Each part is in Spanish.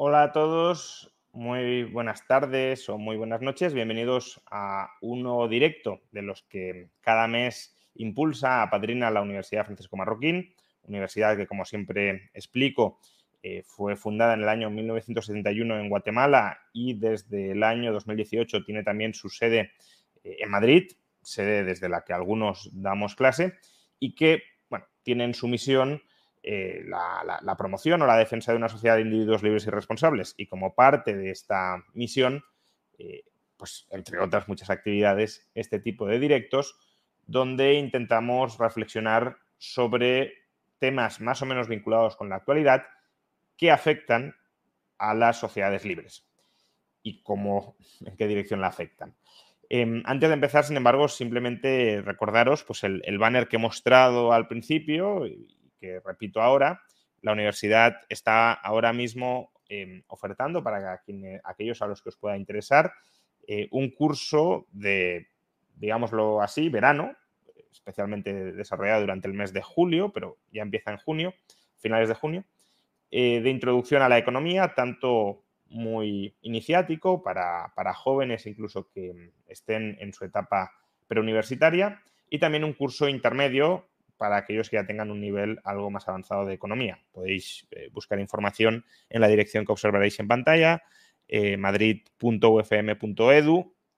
Hola a todos, muy buenas tardes o muy buenas noches. Bienvenidos a un nuevo directo de los que cada mes impulsa, a Padrina la Universidad Francisco Marroquín, universidad que, como siempre explico, eh, fue fundada en el año 1971 en Guatemala y desde el año 2018 tiene también su sede eh, en Madrid, sede desde la que algunos damos clase y que bueno, tienen su misión eh, la, promoción o la defensa de una sociedad de individuos libres y responsables. Y como parte de esta misión, pues entre otras muchas actividades, este tipo de directos donde intentamos reflexionar sobre temas más o menos vinculados con la actualidad que afectan a las sociedades libres y cómo, en qué dirección la afectan. Em, antes de empezar, sin embargo, simplemente recordaros pues, el, banner que he mostrado al principio que repito ahora. La universidad está ahora mismo em, ofertando para aquellos a los que os pueda interesar eh, un curso de, digámoslo así, verano, especialmente desarrollado durante el mes de julio, pero ya empieza en junio, finales de junio, eh, de introducción a la economía, tanto muy iniciático para, jóvenes incluso que estén en su etapa preuniversitaria y también un curso intermedio para aquellos que ya tengan un nivel algo más avanzado de economía. Podéis eh, buscar información en la dirección que observaréis en pantalla, eh, madrid.ufm.edu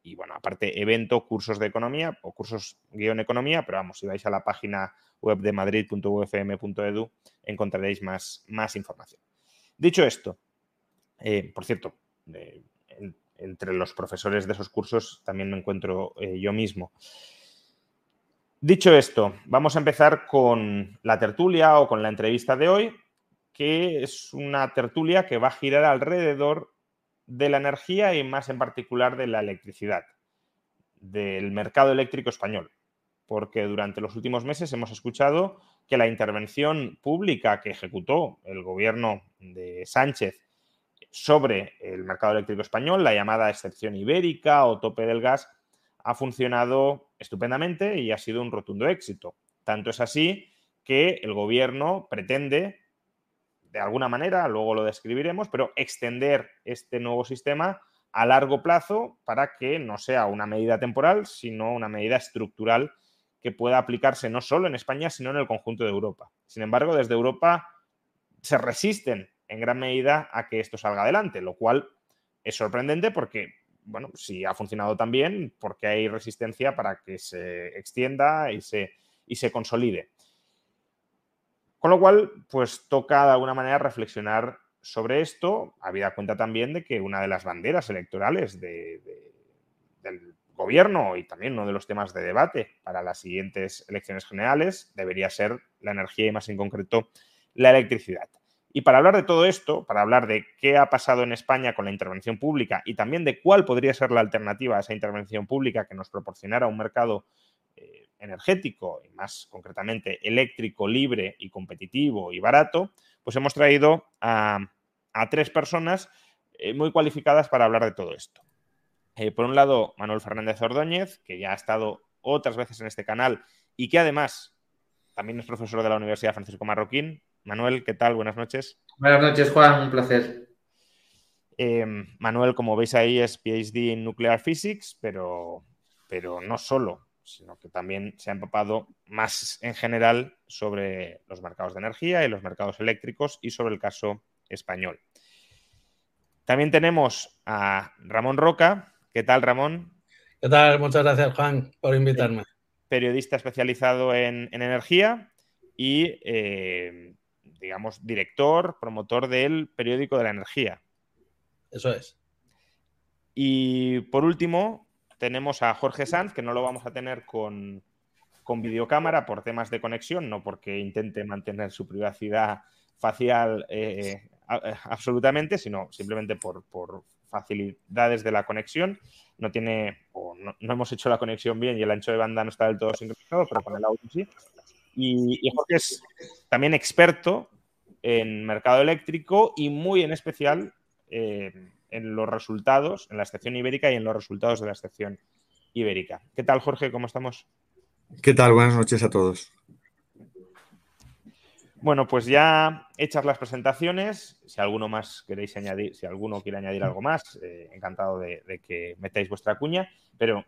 y bueno, aparte evento, cursos de economía o cursos guion economía, pero vamos, si vais a la página web de madrid.ufm.edu encontraréis más, más información. Dicho esto, eh, por cierto, entre los profesores de esos cursos también me encuentro yo mismo. Dicho esto, vamos a empezar con la tertulia o con la entrevista de hoy, que es una tertulia que va a girar alrededor de la energía y más en particular de la electricidad, del mercado eléctrico español porque durante los últimos meses hemos escuchado que la intervención pública que ejecutó el gobierno de Sánchez sobre el mercado eléctrico español, la llamada excepción ibérica o tope del gas, ha funcionado estupendamente y ha sido un rotundo éxito. Tanto es así que el gobierno pretende, de alguna manera, luego lo describiremos, pero extender este nuevo sistema a largo plazo para que no sea una medida temporal, sino una medida estructural que pueda aplicarse no solo en España, sino en el conjunto de Europa. Sin embargo, desde Europa se resisten en gran medida a que esto salga adelante, lo cual es sorprendente porque, bueno, si ha funcionado tan bien, porque hay resistencia para que se extienda y se, y se consolide. Con lo cual, pues toca de alguna manera reflexionar sobre esto, habida cuenta también de que una de las banderas electorales del gobierno y también uno de los temas de debate para las siguientes elecciones generales debería ser la energía y más en concreto la electricidad. Y para hablar de todo esto, para hablar de qué ha pasado en España con la intervención pública y también de cuál podría ser la alternativa a esa intervención pública que nos proporcionara un mercado eh, energético y más concretamente eléctrico, libre y competitivo y barato, pues hemos traído a, tres personas eh, muy cualificadas para hablar de todo esto. Eh, por un lado, Manuel Fernández Ordóñez, que ya ha estado otras veces en este canal y que además también es profesor de la Universidad Francisco Marroquín. Manuel, ¿qué tal? Buenas noches. Buenas noches, Juan, un placer. Eh, Manuel, como veis ahí, es PhD en Nuclear Physics, pero, pero no solo, sino que también se ha empapado más en general sobre los mercados de energía y los mercados eléctricos y sobre el caso español. También tenemos a Ramón Roca, ¿Qué tal, Ramón? ¿Qué tal? Muchas gracias, Juan, por invitarme. Periodista especializado en, energía y, eh, digamos, director, promotor del periódico de la energía. Eso es. Y por último, tenemos a Jorge Sanz, que no lo vamos a tener con, videocámara por temas de conexión, no porque intente mantener su privacidad facial eh, absolutamente, sino simplemente por, por facilidades de la conexión. No tiene, o no, hemos hecho la conexión bien y el ancho de banda no está del todo sincronizado, pero con el audio sí. Y, Jorge es también experto en mercado eléctrico y muy en especial eh, en los resultados, en la excepción ibérica y en los resultados de la excepción ibérica. ¿Qué tal, Jorge? ¿Cómo estamos? ¿Qué tal? Buenas noches a todos. Bueno, pues ya hechas las presentaciones, si alguno más queréis añadir, si alguno quiere añadir algo más, eh, encantado de, que metáis vuestra cuña, pero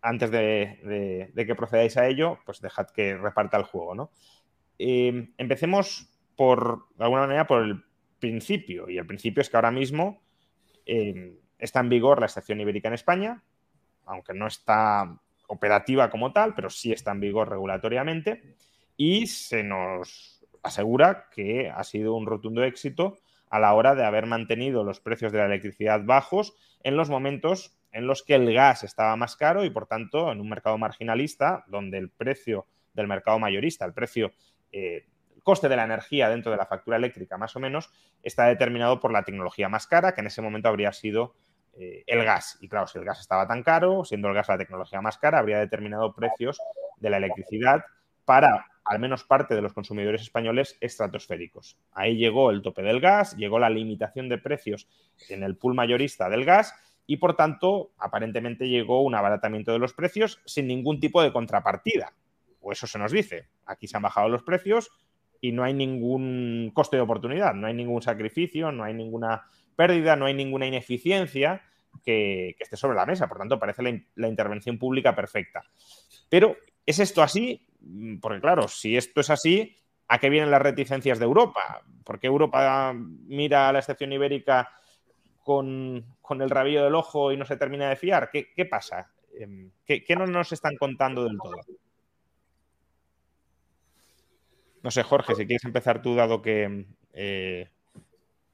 antes de, que procedáis a ello, pues dejad que reparta el juego, ¿no? Empecemos por, de alguna manera, por el principio, y el principio es que ahora mismo eh, está en vigor la estación ibérica en España, aunque no está operativa como tal, pero sí está en vigor regulatoriamente, y se nos asegura que ha sido un rotundo éxito a la hora de haber mantenido los precios de la electricidad bajos en los momentos en los que el gas estaba más caro y por tanto en un mercado marginalista donde el precio del mercado mayorista, el precio, eh, coste de la energía dentro de la factura eléctrica más o menos, está determinado por la tecnología más cara, que en ese momento habría sido eh, el gas. Y claro, si el gas estaba tan caro, siendo el gas la tecnología más cara, habría determinado precios de la electricidad para al menos parte de los consumidores españoles estratosféricos. Ahí llegó el tope del gas, llegó la limitación de precios en el pool mayorista del gas y, por tanto, aparentemente llegó un abaratamiento de los precios sin ningún tipo de contrapartida. O eso se nos dice. Aquí se han bajado los precios y no hay ningún coste de oportunidad, no hay ningún sacrificio, no hay ninguna pérdida, no hay ninguna ineficiencia que, esté sobre la mesa. Por tanto, parece la, la intervención pública perfecta. Pero, ¿es esto así? Mm, porque claro, si esto es así, ¿a qué vienen las reticencias de Europa? ¿Por qué Europa mira a la excepción ibérica con, el rabillo del ojo y no se termina de fiar? ¿Qué, pasa? Em, ¿Qué, no nos están contando del todo? No sé, Jorge, si quieres empezar tú, dado que eh,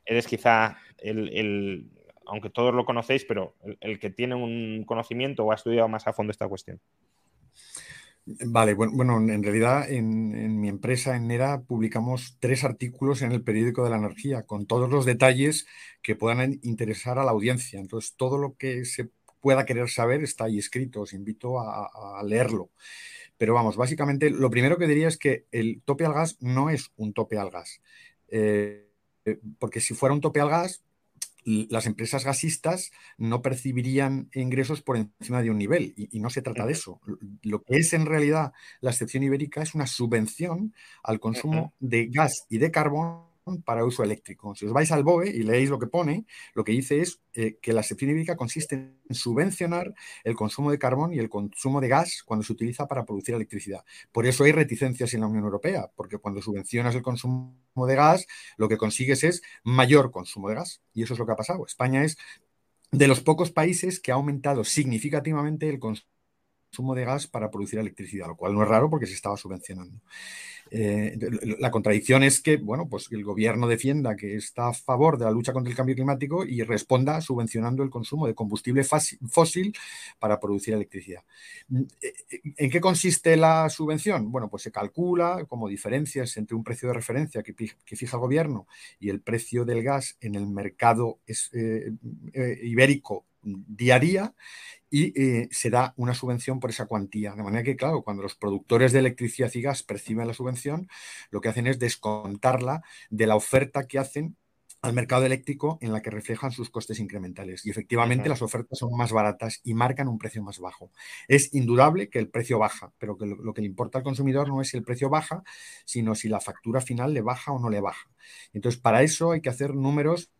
eres quizá el, aunque todos lo conocéis, pero el, que tiene un conocimiento o ha estudiado más a fondo esta cuestión. Vale, bueno, en realidad en, mi empresa, en NERA, publicamos tres artículos en el periódico de la energía con todos los detalles que puedan interesar a la audiencia. Entonces, todo lo que se pueda querer saber está ahí escrito, os invito a, leerlo. Pero vamos, básicamente lo primero que diría es que el tope al gas no es un tope al gas. Eh, eh, porque si fuera un tope al gas, las empresas gasistas no percibirían ingresos por encima de un nivel y, no se trata de eso. Lo que es en realidad la excepción ibérica es una subvención al consumo de gas y de carbón para uso eléctrico. Si os vais al BOE y leéis lo que pone, lo que dice es eh, que la excepción hídrica consiste en subvencionar el consumo de carbón y el consumo de gas cuando se utiliza para producir electricidad. Por eso hay reticencias en la Unión Europea, porque cuando subvencionas el consumo de gas, lo que consigues es mayor consumo de gas. Y eso es lo que ha pasado. España es de los pocos países que ha aumentado significativamente el consumo de gas para producir electricidad, lo cual no es raro porque se estaba subvencionando. Eh, la contradicción es que, bueno, pues el gobierno defienda que está a favor de la lucha contra el cambio climático y responda subvencionando el consumo de combustible fósil para producir electricidad. Mm, eh, eh, ¿En qué consiste la subvención? Bueno, pues se calcula como diferencias entre un precio de referencia que, fija el gobierno y el precio del gas en el mercado ibérico día y eh, se da una subvención por esa cuantía. De manera que, claro, cuando los productores de electricidad y gas perciben la subvención, lo que hacen es descontarla de la oferta que hacen al mercado eléctrico en la que reflejan sus costes incrementales. Y efectivamente las ofertas son más baratas y marcan un precio más bajo. Es indudable que el precio baja, pero que lo, que le importa al consumidor no es si el precio baja, sino si la factura final le baja o no le baja. Entonces, para eso hay que hacer números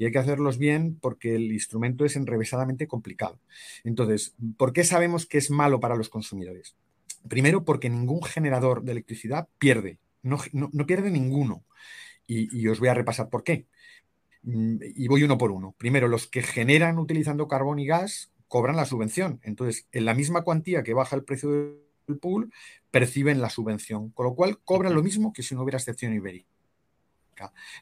y hay que hacerlos bien porque el instrumento es enrevesadamente complicado. Entonces, ¿por qué sabemos que es malo para los consumidores? Primero, porque ningún generador de electricidad pierde, no, pierde ninguno. Y, os voy a repasar por qué. Mm, y voy uno por uno. Primero, los que generan utilizando carbón y gas cobran la subvención. Entonces, en la misma cuantía que baja el precio del pool, perciben la subvención, con lo cual cobran lo mismo que si no hubiera excepción ibérica.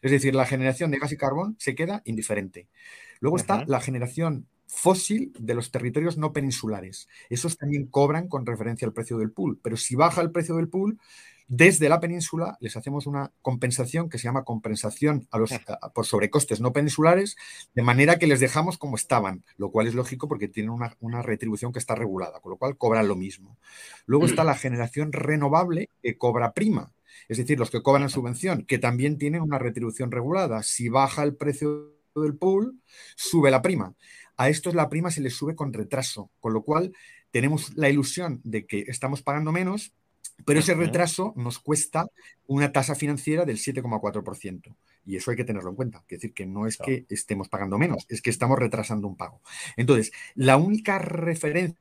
Es decir, la generación de gas y carbón se queda indiferente. Luego está la generación fósil de los territorios no peninsulares. Esos también cobran con referencia al precio del pool, pero si baja el precio del pool, desde la península les hacemos una compensación que se llama compensación a los, por sobrecostes no peninsulares, de manera que les dejamos como estaban, lo cual es lógico porque tienen una, una retribución que está regulada, con lo cual cobran lo mismo. Luego está la generación renovable que cobra prima, es decir, los que cobran subvención, que también tienen una retribución regulada. Si baja el precio del pool, sube la prima. A estos la prima se les sube con retraso, con lo cual tenemos la ilusión de que estamos pagando menos Pero ese retraso nos cuesta una tasa financiera del 7,4%. Y eso hay que tenerlo en cuenta. Es decir, que no es que estemos pagando menos, es que estamos retrasando un pago. Entonces, la única referencia,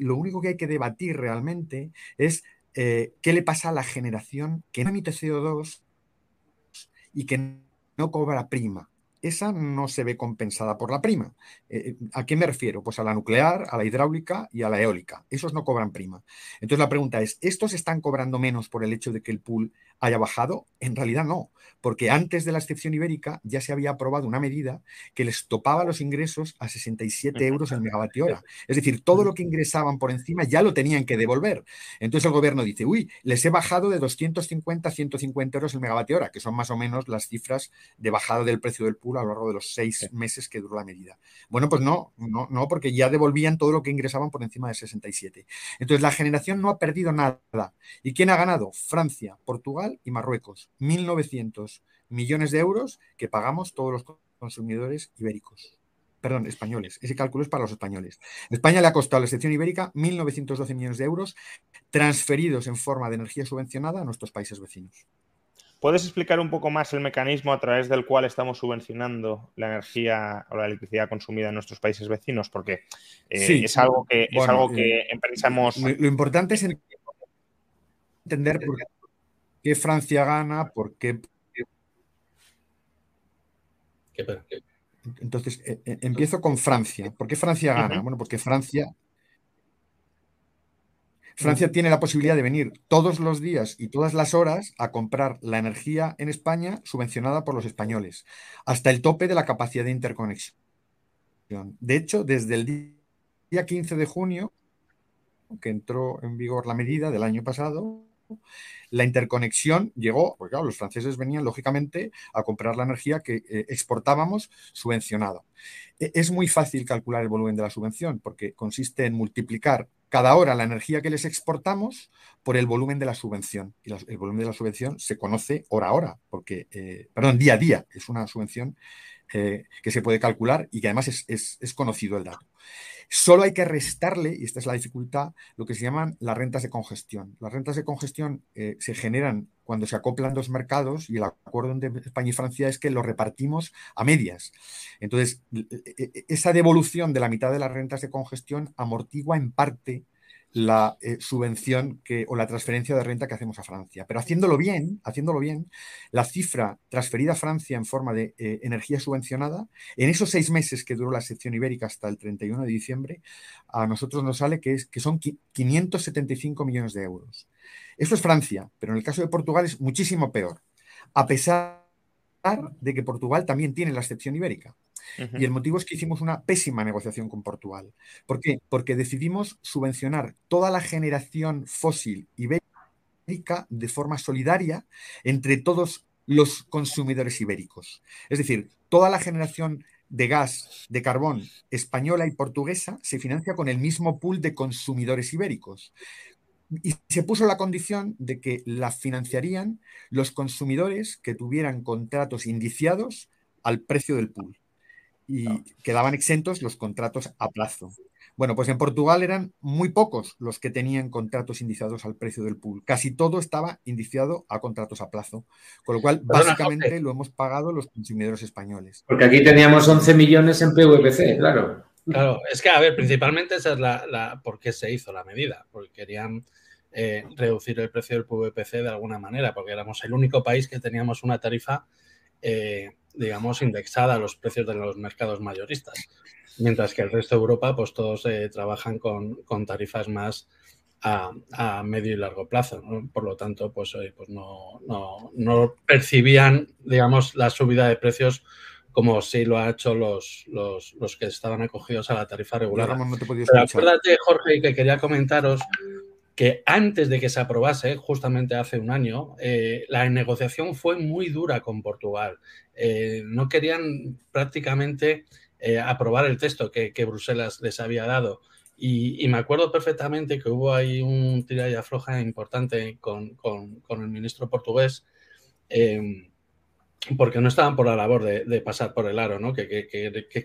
lo único que hay que debatir realmente es eh, qué le pasa a la generación que no emite CO2 y que no cobra prima esa no se ve compensada por la prima. Eh, eh, ¿A qué me refiero? Pues a la nuclear, a la hidráulica y a la eólica. Esos no cobran prima. Entonces la pregunta es, ¿estos están cobrando menos por el hecho de que el pool haya bajado? En realidad no, porque antes de la excepción ibérica ya se había aprobado una medida que les topaba los ingresos a 67 euros el megavatio hora. Es decir, todo lo que ingresaban por encima ya lo tenían que devolver. Entonces el gobierno dice, uy, les he bajado de 250 a 150 euros el megavatio hora, que son más o menos las cifras de bajada del precio del pool a lo largo de los seis meses que duró la medida. Bueno, pues no, no, no, porque ya devolvían todo lo que ingresaban por encima de 67. Entonces la generación no ha perdido nada. ¿Y quién ha ganado? Francia, Portugal y Marruecos. 1.900 millones de euros que pagamos todos los consumidores ibéricos. Perdón, españoles. Ese cálculo es para los españoles. España le ha costado a la excepción ibérica 1.912 millones de euros transferidos en forma de energía subvencionada a nuestros países vecinos. ¿Puedes explicar un poco más el mecanismo a través del cual estamos subvencionando la energía o la electricidad consumida en nuestros países vecinos? Porque eh, es algo que, es algo que eh, pensamos. Lo, importante es entender por qué qué Francia gana, por qué... Entonces, eh, eh, empiezo con Francia. ¿Por qué Francia gana? Bueno, porque Francia... Francia tiene la posibilidad de venir todos los días y todas las horas a comprar la energía en España subvencionada por los españoles, hasta el tope de la capacidad de interconexión. De hecho, desde el día 15 de junio, que entró en vigor la medida del año pasado, la interconexión llegó, porque claro, los franceses venían lógicamente a comprar la energía que eh, exportábamos subvencionada. E, es muy fácil calcular el volumen de la subvención porque consiste en multiplicar cada hora la energía que les exportamos por el volumen de la subvención. Y el volumen de la subvención se conoce hora a hora, porque, eh, perdón, día a día. Es una subvención eh, que se puede calcular y que además es conocido el dato. Solo hay que restarle, y esta es la dificultad, lo que se llaman las rentas de congestión. Las rentas de congestión eh, se generan cuando se acoplan dos mercados y el acuerdo entre España y Francia es que lo repartimos a medias. Entonces, e, e, esa devolución de la mitad de las rentas de congestión amortigua en parte la eh, subvención que, o la transferencia de renta que hacemos a Francia. Pero haciéndolo bien, haciéndolo bien, la cifra transferida a Francia en forma de eh, energía subvencionada, en esos seis meses que duró la sección ibérica hasta el 31 de diciembre, a nosotros nos sale que, es, que son 575 millones de euros. Eso es Francia, pero en el caso de Portugal es muchísimo peor, a pesar de que Portugal también tiene la excepción ibérica. Y el motivo es que hicimos una pésima negociación con Portugal. ¿Por qué? Porque decidimos subvencionar toda la generación fósil ibérica de forma solidaria entre todos los consumidores ibéricos. Es decir, toda la generación de gas, de carbón española y portuguesa se financia con el mismo pool de consumidores ibéricos. Y se puso la condición de que la financiarían los consumidores que tuvieran contratos indiciados al precio del pool y quedaban exentos los contratos a plazo. Bueno, pues en Portugal eran muy pocos los que tenían contratos indiciados al precio del pool. Casi todo estaba indiciado a contratos a plazo. Con lo cual, básicamente lo hemos pagado los consumidores españoles. Porque aquí teníamos 11 millones en PVPC, claro. Claro, es que, a ver, principalmente esa es la, por qué se hizo la medida. Porque querían eh, reducir el precio del PVPC de alguna manera, porque éramos el único país que teníamos una tarifa eh, digamos, indexada a los precios de los mercados mayoristas. Mientras que el resto de Europa, pues todos eh, trabajan con, tarifas más a, medio y largo plazo. Por lo tanto, pues, pues no, no, percibían, digamos, la subida de precios como si lo ha hecho los, los, que estaban acogidos a la tarifa regular. Pero acuérdate, Jorge, que quería comentaros que antes de que se aprobase, justamente hace un año, eh, la negociación fue muy dura con Portugal. Eh, no querían prácticamente eh, aprobar el texto que, Bruselas les había dado. Y, me acuerdo perfectamente que hubo ahí un tira y afloja importante con, el ministro portugués porque no estaban por la labor de, pasar por el aro, ¿no? Que,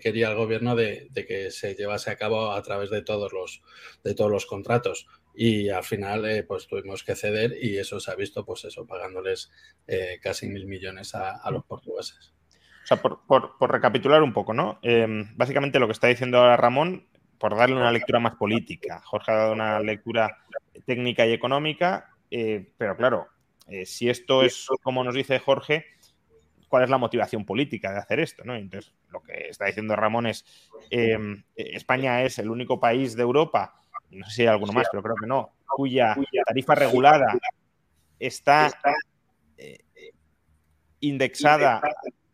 quería el gobierno de, que se llevase a cabo a través de todos los, de todos los contratos y al final eh, pues tuvimos que ceder y eso se ha visto pues eso, pagándoles eh, casi mil millones a, los portugueses. O sea, por, recapitular un poco, ¿no? Em, básicamente lo que está diciendo ahora Ramón, por darle una lectura más política. Jorge ha dado una lectura técnica y económica, eh, pero claro, si esto es como nos dice Jorge, ¿cuál es la motivación política de hacer esto? ¿no? Entonces, lo que está diciendo Ramón es, em, España es el único país de Europa no sé si hay alguno más, pero creo que no, cuya tarifa regulada está eh, indexada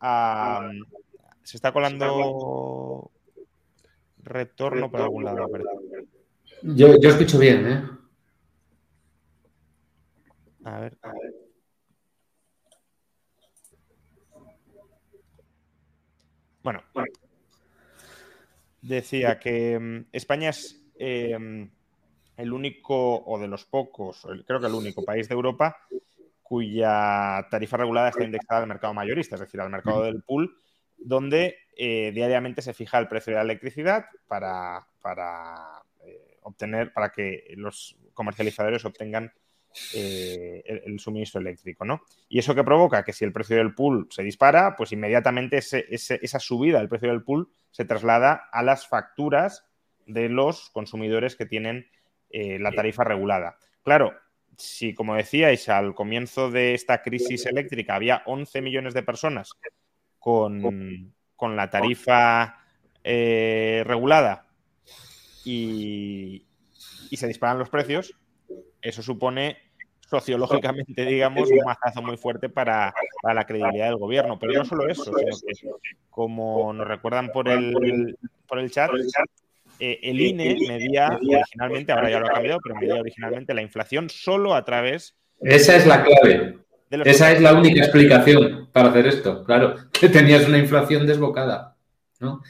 a... Se está colando retorno por algún lado. Yo, yo escucho bien, ¿eh? A ver. Bueno, decía que mm, España es Em, el único, o de los pocos, creo que el único país de Europa cuya tarifa regulada está indexada al mercado mayorista, es decir, al mercado del pool, donde eh, diariamente se fija el precio de la electricidad para, para eh, obtener, para que los comercializadores obtengan eh, el, suministro eléctrico, ¿no? Y eso que provoca que si el precio del pool se dispara, pues inmediatamente esa subida del precio del pool se traslada a las facturas de los consumidores que tienen eh, la tarifa regulada. Claro, si como decíais al comienzo de esta crisis eléctrica había 11 millones de personas con, la tarifa eh, regulada y, se disparan los precios, eso supone sociológicamente, digamos, un mazazo muy fuerte para, para, la credibilidad del gobierno. Pero no solo eso, sino que, como nos recuerdan por el, por el chat, eh, el INE medía originalmente, ahora ya lo ha cambiado, pero medía originalmente la inflación solo a través. Esa es la clave. Esa es la única explicación para hacer esto. Claro, que tenías una inflación desbocada. ¿no?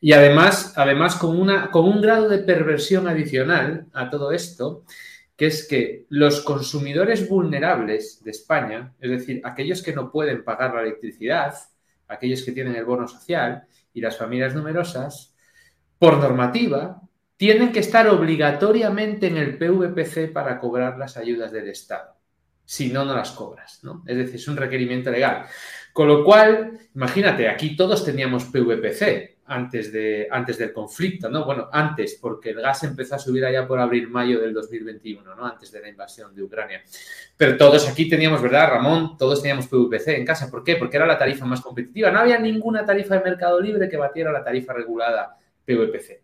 Y además, además con, una, con un grado de perversión adicional a todo esto, que es que los consumidores vulnerables de España, es decir, aquellos que no pueden pagar la electricidad, aquellos que tienen el bono social y las familias numerosas, por normativa, tienen que estar obligatoriamente en el PVPC para cobrar las ayudas del Estado. Si no, no las cobras, ¿no? Es decir, es un requerimiento legal. Con lo cual, imagínate, aquí todos teníamos PVPC antes, de, antes del conflicto, ¿no? Bueno, antes, porque el gas empezó a subir allá por abril-mayo del 2021, ¿no? Antes de la invasión de Ucrania. Pero todos aquí teníamos, ¿verdad, Ramón? Todos teníamos PVPC en casa. ¿Por qué? Porque era la tarifa más competitiva. No había ninguna tarifa de mercado libre que batiera la tarifa regulada PVPC.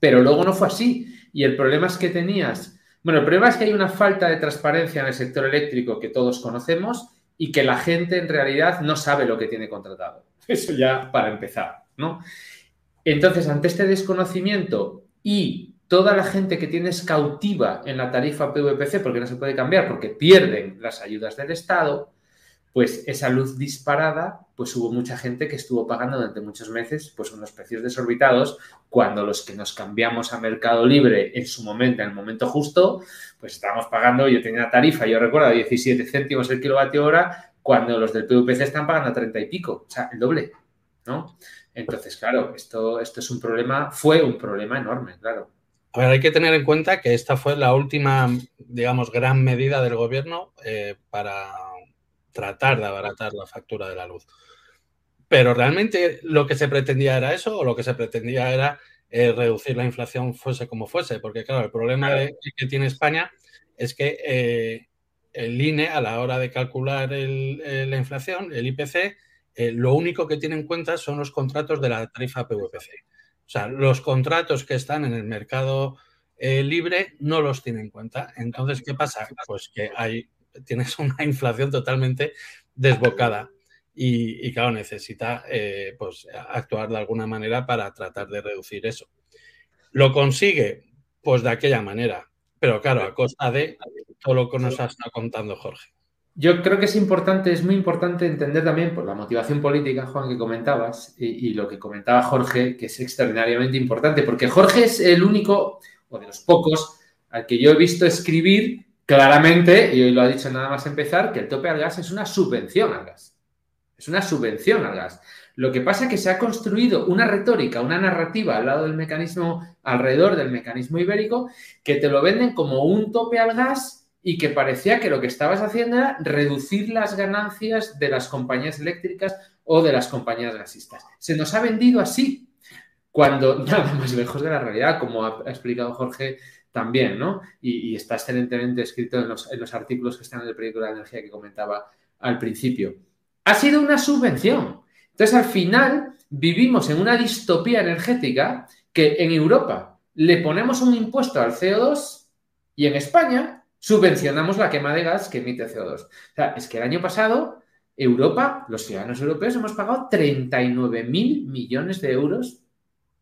Pero luego no fue así. Y el problema es que tenías, bueno, el problema es que hay una falta de transparencia en el sector eléctrico que todos conocemos y que la gente en realidad no sabe lo que tiene contratado. Eso ya para empezar, ¿no? Entonces, ante este desconocimiento y toda la gente que tienes cautiva en la tarifa PVPC, porque no se puede cambiar, porque pierden las ayudas del Estado, pues esa luz disparada, pues hubo mucha gente que estuvo pagando durante muchos meses pues unos precios desorbitados, cuando los que nos cambiamos a mercado libre en su momento, en el momento justo, pues estábamos pagando, yo tenía tarifa, yo recuerdo, 17 céntimos el kilovatio hora, cuando los del PVPC están pagando a 30 y pico, o sea, el doble, ¿no? Entonces, claro, esto, esto es un problema, fue un problema enorme, claro. A ver, hay que tener en cuenta que esta fue la última, digamos, gran medida del gobierno eh, para tratar de abaratar la factura de la luz. Pero realmente lo que se pretendía era eso o lo que se pretendía era eh, reducir la inflación fuese como fuese, porque claro, el problema que tiene España es que eh, el INE a la hora de calcular la inflación, el IPC, eh, lo único que tiene en cuenta son los contratos de la tarifa PVPC. O sea, los contratos que están en el mercado libre no los tiene en cuenta. Entonces, ¿qué pasa? Pues que hay tienes una inflación totalmente desbocada. Y, claro, necesita eh, pues, actuar de alguna manera para tratar de reducir eso. ¿Lo consigue? Pues de aquella manera. Pero claro, a costa de todo lo que nos ha estado contando Jorge. Yo creo que es importante, es muy importante entender también por la motivación política, Juan, que comentabas, y, y, lo que comentaba Jorge, que es extraordinariamente importante, porque Jorge es el único, o de los pocos, al que yo he visto escribir claramente, y hoy lo ha dicho nada más empezar, que el tope al gas es una subvención al gas. Es una subvención al gas. Lo que pasa es que se ha construido una retórica, una narrativa al lado del mecanismo, alrededor del mecanismo ibérico, que te lo venden como un tope al gas y que parecía que lo que estabas haciendo era reducir las ganancias de las compañías eléctricas o de las compañías gasistas. Se nos ha vendido así, cuando nada más lejos de la realidad, como ha explicado Jorge también, ¿no? Y, está excelentemente escrito en los, en los artículos que están en el proyecto de la energía que comentaba al principio. Ha sido una subvención entonces, al final, vivimos en una distopía energética que en Europa le ponemos un impuesto al CO2 y en España subvencionamos la quema de gas que emite CO2. O sea, es que el año pasado Europa, los ciudadanos europeos, hemos pagado 39 mil millones de euros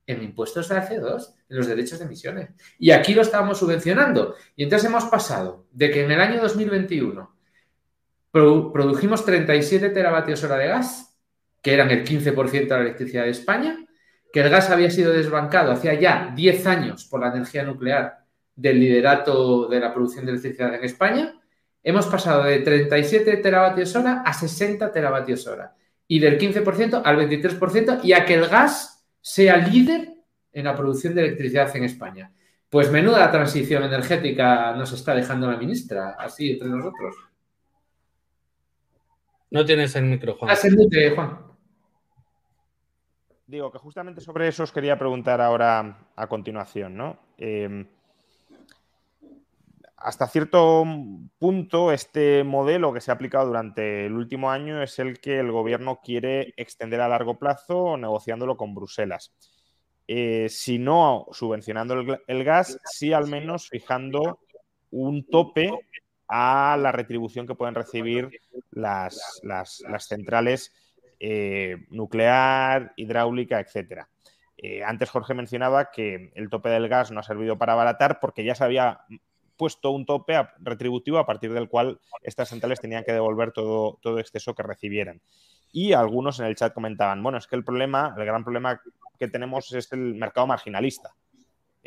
en impuestos al CO2, en los derechos de emisiones. Y aquí lo estábamos subvencionando. Y entonces hemos pasado de que en el año 2021 produjimos 37 teravatios hora de gas que eran el 15% de la electricidad de España, que el gas había sido desbancado hacía ya 10 años por la energía nuclear del liderato de la producción de electricidad en España, hemos pasado de 37 teravatios hora a 60 teravatios hora y del 15% al 23% y a que el gas sea líder en la producción de electricidad en España. Pues menuda transición energética nos está dejando la ministra, así entre nosotros. No tienes el micro, Juan. El Juan. Digo que justamente sobre eso os quería preguntar ahora a continuación, ¿no? Em, hasta cierto punto, este modelo que se ha aplicado durante el último año es el que el gobierno quiere extender a largo plazo negociándolo con Bruselas. Eh, si no subvencionando el, gas, sí al menos fijando un tope a la retribución que pueden recibir las, las centrales eh, nuclear, hidráulica, etcétera. Eh, antes Jorge mencionaba que el tope del gas no ha servido para abaratar porque ya se había puesto un tope retributivo a partir del cual estas centrales tenían que devolver todo, todo exceso que recibieran. Y algunos en el chat comentaban, bueno, es que el problema, el gran problema que tenemos es el mercado marginalista.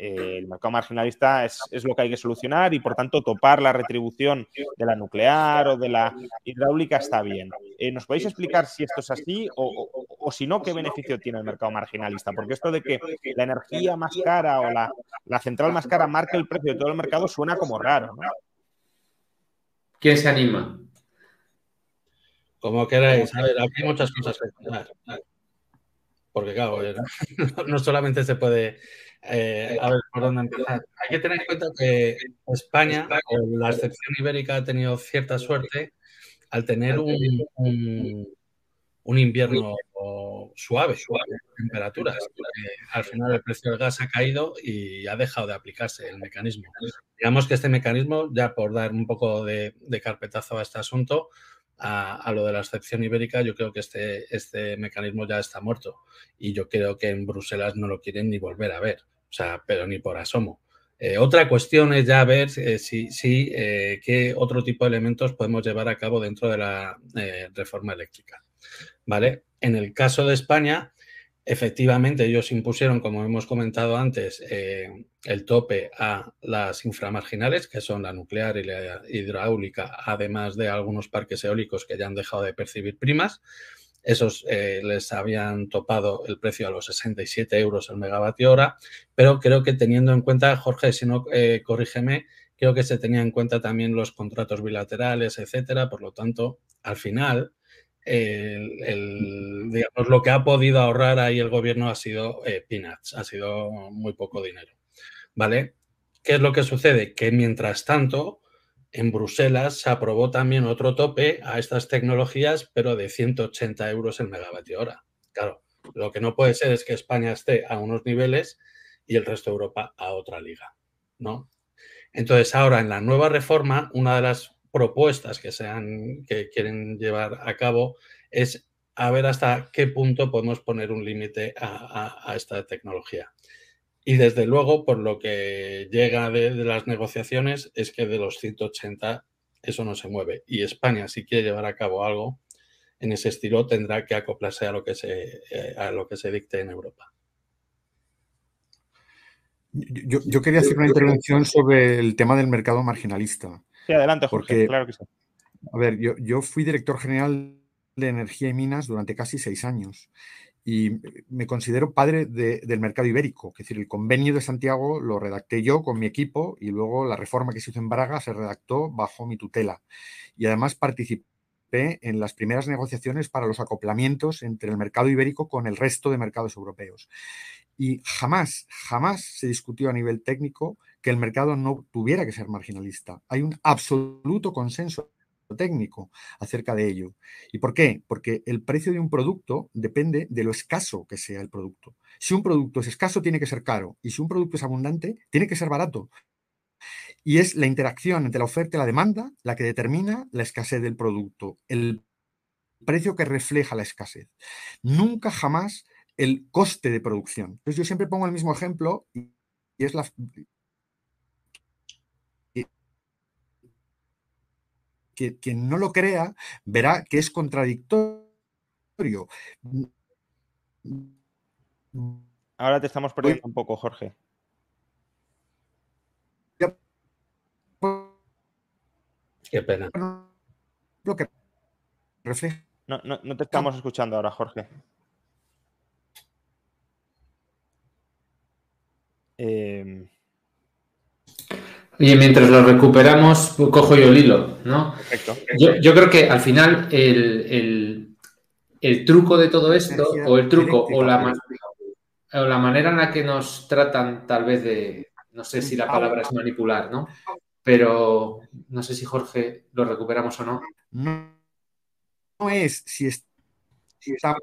Eh, el mercado marginalista es, lo que hay que solucionar y, por tanto, topar la retribución de la nuclear o de la hidráulica está bien. Eh, ¿Nos podéis explicar si esto es así o, si no, qué beneficio tiene el mercado marginalista? Porque esto de que la energía más cara o la, central más cara marque el precio de todo el mercado suena como raro, ¿no? ¿Quién se anima? Como queráis. A ver, hay muchas cosas que Porque, claro, no solamente se puede eh, a ver, ¿por dónde empezar? Hay que tener en cuenta que España, la excepción ibérica, ha tenido cierta suerte al tener un, un, invierno suave, suave, temperaturas. al final el precio del gas ha caído y ha dejado de aplicarse el mecanismo. Digamos que este mecanismo, ya por dar un poco de, carpetazo a este asunto, a, lo de la excepción ibérica, yo creo que este, este mecanismo ya está muerto y yo creo que en Bruselas no lo quieren ni volver a ver. O sea, pero ni por asomo. Eh, otra cuestión es ya ver eh, si, eh, qué otro tipo de elementos podemos llevar a cabo dentro de la reforma eléctrica. ¿Vale? En el caso de España, efectivamente ellos impusieron, como hemos comentado antes, el tope a las inframarginales, que son la nuclear y la hidráulica, además de algunos parques eólicos que ya han dejado de percibir primas. Esos eh, les habían topado el precio a los 67 euros el megavatio hora, pero creo que teniendo en cuenta, Jorge, si no, eh, corrígeme, creo que se tenía en cuenta también los contratos bilaterales, etcétera. Por lo tanto, al final, digamos, lo que ha podido ahorrar ahí el gobierno ha sido eh, peanuts, ha sido muy poco dinero. ¿Vale? ¿Qué es lo que sucede? Que mientras tanto, en Bruselas se aprobó también otro tope a estas tecnologías, pero de 180 euros el megavatio hora. Claro, lo que no puede ser es que España esté a unos niveles y el resto de Europa a otra liga, ¿no? Entonces, ahora en la nueva reforma, una de las propuestas que, sean, que quieren llevar a cabo es a ver hasta qué punto podemos poner un límite a esta tecnología. Y desde luego, por lo que llega de, las negociaciones, es que de los 180 eso no se mueve. Y España, si quiere llevar a cabo algo en ese estilo, tendrá que acoplarse a lo que se, eh, a lo que se dicte en Europa. Yo, quería hacer una intervención sobre el tema del mercado marginalista. Sí, adelante, Jorge, claro que sí. A ver, yo, yo fui director general de Energía y Minas durante casi seis años y me considero padre del mercado ibérico. Es decir, el convenio de Santiago lo redacté yo con mi equipo y luego la reforma que se hizo en Braga se redactó bajo mi tutela. Y además participé en las primeras negociaciones para los acoplamientos entre el mercado ibérico con el resto de mercados europeos. Y jamás, jamás se discutió a nivel técnico que el mercado no tuviera que ser marginalista. Hay un absoluto consenso técnico acerca de ello. ¿Y por qué? Porque el precio de un producto depende de lo escaso que sea el producto. Si un producto es escaso, tiene que ser caro. Y si un producto es abundante, tiene que ser barato. Y es la interacción entre la oferta y la demanda la que determina la escasez del producto, el precio que refleja la escasez. Nunca jamás el coste de producción. Entonces yo siempre pongo el mismo ejemplo y es la, quien no lo crea verá que es contradictorio. Ahora te estamos perdiendo un poco, Jorge. Qué pena. Lo que no, no, te estamos escuchando ahora, Jorge. Eh... Y mientras lo recuperamos, cojo yo el hilo, ¿no? Yo, creo que al final el, truco de todo esto, o el truco, o la, o la manera en la que nos tratan tal vez de, no sé si la palabra es manipular, ¿no? Pero no sé si Jorge lo recuperamos o no. No, es si, es, si está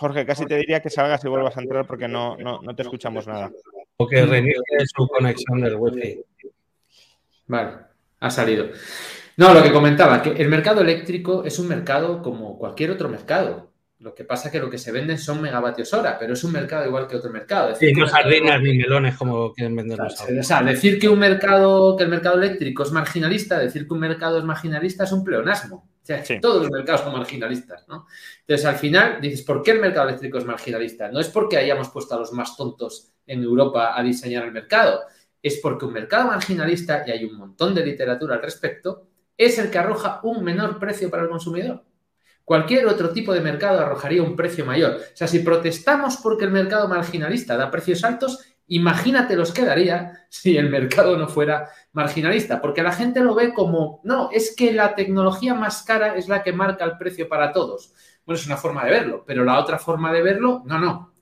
Jorge, casi te diría que salgas y vuelvas a entrar porque no, no, no te escuchamos nada. O que reinicie su conexión del wifi. Vale, ha salido. No, lo que comentaba, que el mercado eléctrico es un mercado como cualquier otro mercado. Lo que pasa es que lo que se venden son megavatios hora, pero es un mercado igual que otro mercado. Sí, no sardinas ni melones como quieren venderlos O sea, decir que un mercado, que el mercado eléctrico es marginalista, decir que un mercado es marginalista es un pleonasmo. O sea, todos los mercados son marginalistas, ¿no? Entonces, al final, dices, ¿por qué el mercado eléctrico es marginalista? No es porque hayamos puesto a los más tontos en Europa a diseñar el mercado, es porque un mercado marginalista, y hay un montón de literatura al respecto, es el que arroja un menor precio para el consumidor. Cualquier otro tipo de mercado arrojaría un precio mayor. O sea, si protestamos porque el mercado marginalista da precios altos, imagínate los que daría si el mercado no fuera marginalista, porque la gente lo ve como, no, es que la tecnología más cara es la que marca el precio para todos. Bueno, es una forma de verlo, pero la otra forma de verlo, no, no.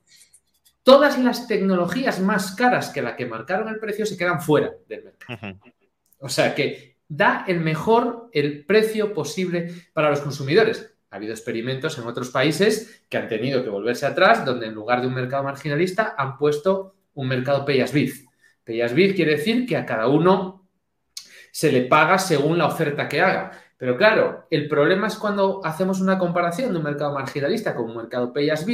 Todas las tecnologías más caras que la que marcaron el precio se quedan fuera del mercado. O sea que da el mejor, el precio posible para los consumidores. Ha habido experimentos en otros países que han tenido que volverse atrás, donde en lugar de un mercado marginalista han puesto un mercado pay as Pay quiere decir que a cada uno se le paga según la oferta que haga. Pero claro, el problema es cuando hacemos una comparación de un mercado marginalista con un mercado pay as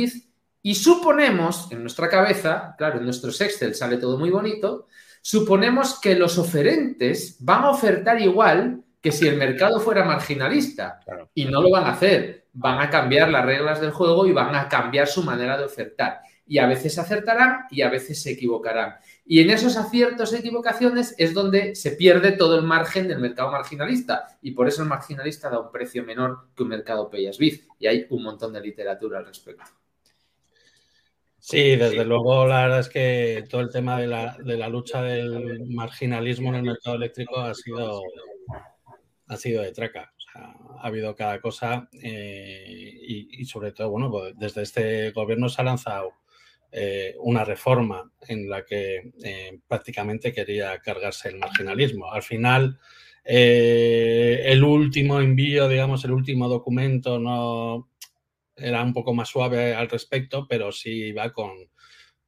y suponemos en nuestra cabeza, claro, en nuestros Excel sale todo muy bonito, suponemos que los oferentes van a ofertar igual que si el mercado fuera marginalista. Y no lo van a hacer. Van a cambiar las reglas del juego y van a cambiar su manera de ofertar. Y a veces acertarán y a veces se equivocarán. Y en esos aciertos e equivocaciones es donde se pierde todo el margen del mercado marginalista. Y por eso el marginalista da un precio menor que un mercado pay as Y hay un montón de literatura al respecto. Sí, desde luego la verdad es que todo el tema de la, de la lucha del marginalismo en el mercado eléctrico ha sido ha sido de traca. ha habido cada cosa eh, y, sobre todo, bueno, pues desde este gobierno se ha lanzado eh, una reforma en la que eh, prácticamente quería cargarse el marginalismo. Al final, el último envío, digamos, el último documento no era un poco más suave al respecto, pero sí iba con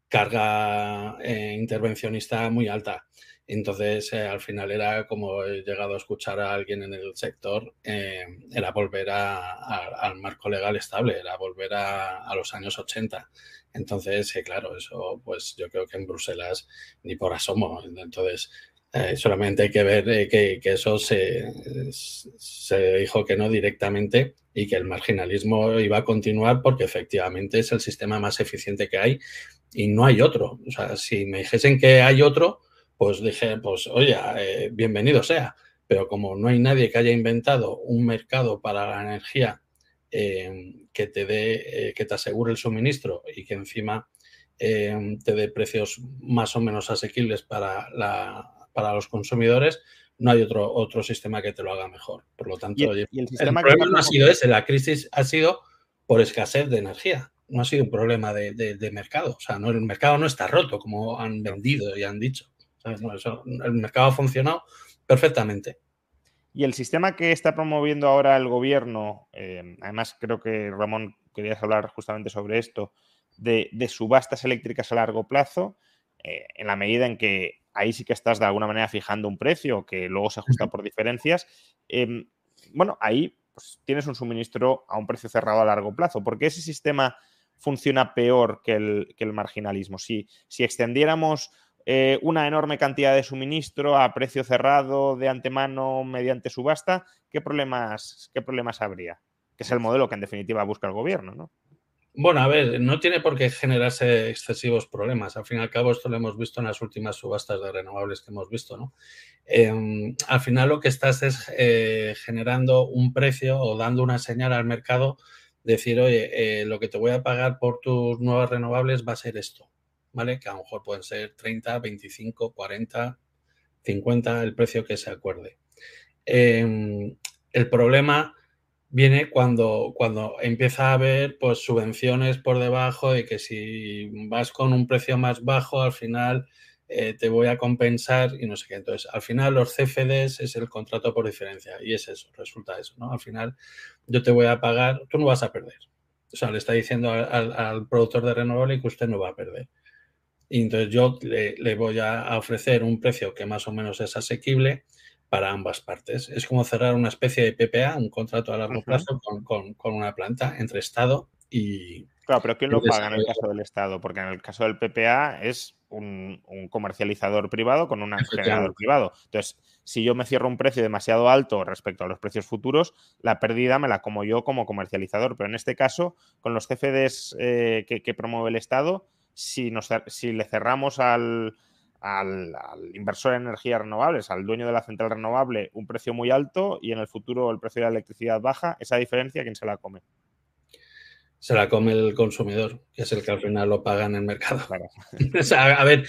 carga intervencionista muy alta. Entonces, eh, al final era como he llegado a escuchar a alguien en el sector, eh, era volver al marco legal estable, era volver a, los años 80. Entonces, eh, claro, eso pues yo creo que en Bruselas ni por asomo. Entonces, solamente hay que ver que, eso se, se dijo que no directamente y que el marginalismo iba a continuar porque efectivamente es el sistema más eficiente que hay y no hay otro. O sea, si me dijesen que hay otro, pues dije, pues oye, eh, bienvenido sea. pero como no hay nadie que haya inventado un mercado para la energía eh, que te dé, eh, que te asegure el suministro y que encima te dé precios más o menos asequibles para, para los consumidores, no hay otro, otro sistema que te lo haga mejor. Por lo tanto, el, problema no ha sido ese, la crisis ha sido por escasez de energía, no ha sido un problema de, mercado. O sea, no, el mercado no está roto, como han vendido y han dicho. el mercado ha funcionado perfectamente. Y el sistema que está promoviendo ahora el gobierno, eh, además creo que Ramón querías hablar justamente sobre esto, de, subastas eléctricas a largo plazo, eh, en la medida en que ahí sí que estás de alguna manera fijando un precio que luego se ajusta por diferencias. Em, bueno, ahí pues, tienes un suministro a un precio cerrado a largo plazo. ¿Por qué ese sistema funciona peor que el, marginalismo? Si, si extendiéramos eh, una enorme cantidad de suministro a precio cerrado de antemano mediante subasta, ¿qué problemas, qué problemas habría? Que es el modelo que en definitiva busca el gobierno, ¿no? Bueno, a ver, no tiene por qué generarse excesivos problemas. Al fin y al cabo, esto lo hemos visto en las últimas subastas de renovables que hemos visto, ¿no? Em, al final lo que estás es eh, generando un precio o dando una señal al mercado, decir, oye, eh, lo que te voy a pagar por tus nuevas renovables va a ser esto, Que a lo mejor pueden ser 30, 25, 40, 50, el precio que se acuerde. Em, el problema viene cuando, cuando empieza a haber pues, subvenciones por debajo de que si vas con un precio más bajo, al final eh, te voy a compensar y no sé qué. Entonces, al final los CFDs es el contrato por diferencia y es eso, resulta eso, ¿no? Al final yo te voy a pagar, tú no vas a perder. O sea, le está diciendo al, productor de renovable que usted no va a perder. Y entonces yo le, le voy a ofrecer un precio que más o menos es asequible para ambas partes. Es como cerrar una especie de PPA, un contrato a largo plazo con, una planta entre Estado y... Claro, pero ¿quién lo paga en el caso del Estado? Porque en el caso del PPA es un, comercializador privado con un generador privado. Entonces, si yo me cierro un precio demasiado alto respecto a los precios futuros, la pérdida me la como yo como comercializador. Pero en este caso, con los CFDs eh, que, que, promueve el Estado, si, nos, si le cerramos al, al, inversor en energías renovables, al dueño de la central renovable, un precio muy alto y en el futuro el precio de la electricidad baja, esa diferencia, ¿quién se la come? Se la come el consumidor, que es el que al final lo paga en el mercado. a ver,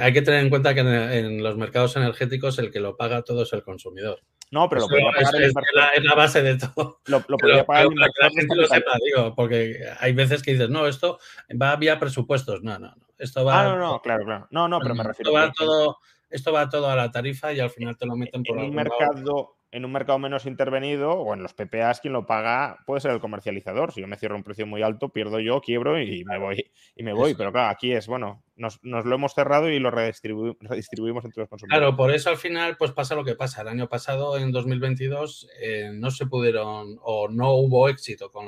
hay que tener en cuenta que en, los mercados energéticos el que lo paga todo es el consumidor. No, pero lo podría pagar es, la, base de todo. Lo, podría pagar el Para que la gente lo sepa, digo, porque hay veces que dices, no, esto va vía presupuestos. No, no, no. Esto va. Ah, no, no, claro, claro. No, no, pero me refiero. Esto va, todo, esto va todo a la tarifa y al final te lo meten por en un mercado en un mercado menos intervenido o en los PPAs quien lo paga puede ser el comercializador. Si yo me cierro un precio muy alto, pierdo yo, quiebro y me voy. Y me voy. Pero claro, aquí es, bueno, nos, lo hemos cerrado y lo redistribuimos entre los consumidores. Claro, por eso al final pues pasa lo que pasa. El año pasado, en 2022, eh, no se pudieron o no hubo éxito con,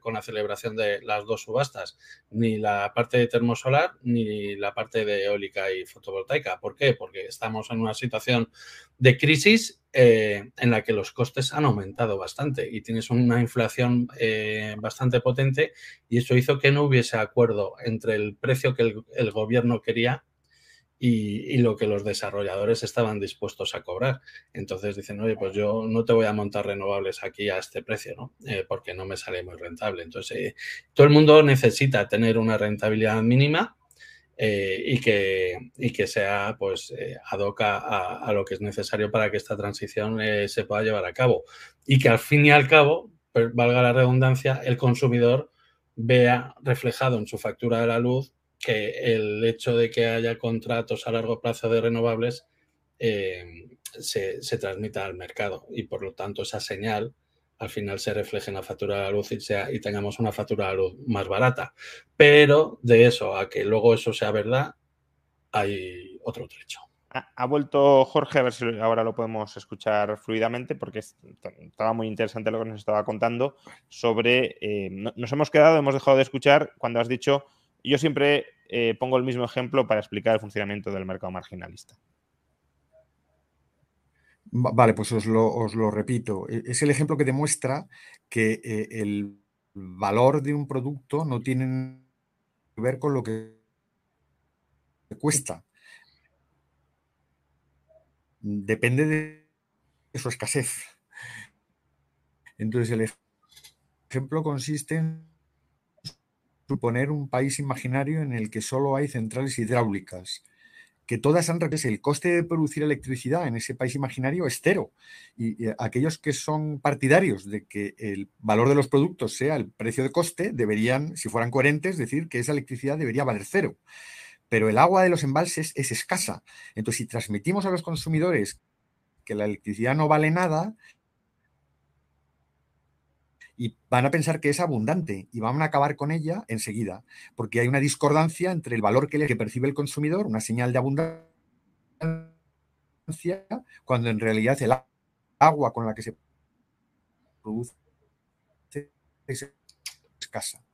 con la celebración de las dos subastas, ni la parte de termosolar ni la parte de eólica y fotovoltaica. ¿Por qué? Porque estamos en una situación de crisis eh, en la que los costes han aumentado bastante y tienes una inflación eh, bastante potente y eso hizo que no hubiese acuerdo entre el precio que el, gobierno quería y, lo que los desarrolladores estaban dispuestos a cobrar. Entonces dicen, oye, pues yo no te voy a montar renovables aquí a este precio, ¿no? Eh, porque no me sale muy rentable. Entonces, todo el mundo necesita tener una rentabilidad mínima eh, y, que, y que sea pues eh, a, lo que es necesario para que esta transición eh, se pueda llevar a cabo. Y que al fin y al cabo, valga la redundancia, el consumidor vea reflejado en su factura de la luz que el hecho de que haya contratos a largo plazo de renovables se, se transmita al mercado y por lo tanto esa señal al final se refleje en la factura de la luz y, tengamos una factura de la luz más barata. Pero de eso a que luego eso sea verdad, hay otro trecho. Ha, vuelto Jorge, a ver si ahora lo podemos escuchar fluidamente, porque estaba muy interesante lo que nos estaba contando sobre. Eh, nos hemos quedado, hemos dejado de escuchar cuando has dicho. Yo siempre eh, pongo el mismo ejemplo para explicar el funcionamiento del mercado marginalista. Vale, pues os lo, repito. E, es el ejemplo que demuestra que eh, el valor de un producto no tiene que ver con lo que cuesta. Depende de su escasez. Entonces, el ejemplo consiste en suponer un país imaginario en el que solo hay centrales hidráulicas, que todas han el coste de producir electricidad en ese país imaginario es cero. Y, aquellos que son partidarios de que el valor de los productos sea el precio de coste, deberían, si fueran coherentes, decir que esa electricidad debería valer cero. Pero el agua de los embalses es escasa. Entonces, si transmitimos a los consumidores que la electricidad no vale nada, y van a pensar que es abundante y van a acabar con ella enseguida, porque hay una discordancia entre el valor que, percibe el consumidor, una señal de abundancia, cuando en realidad el agua con la que se produce es escasa.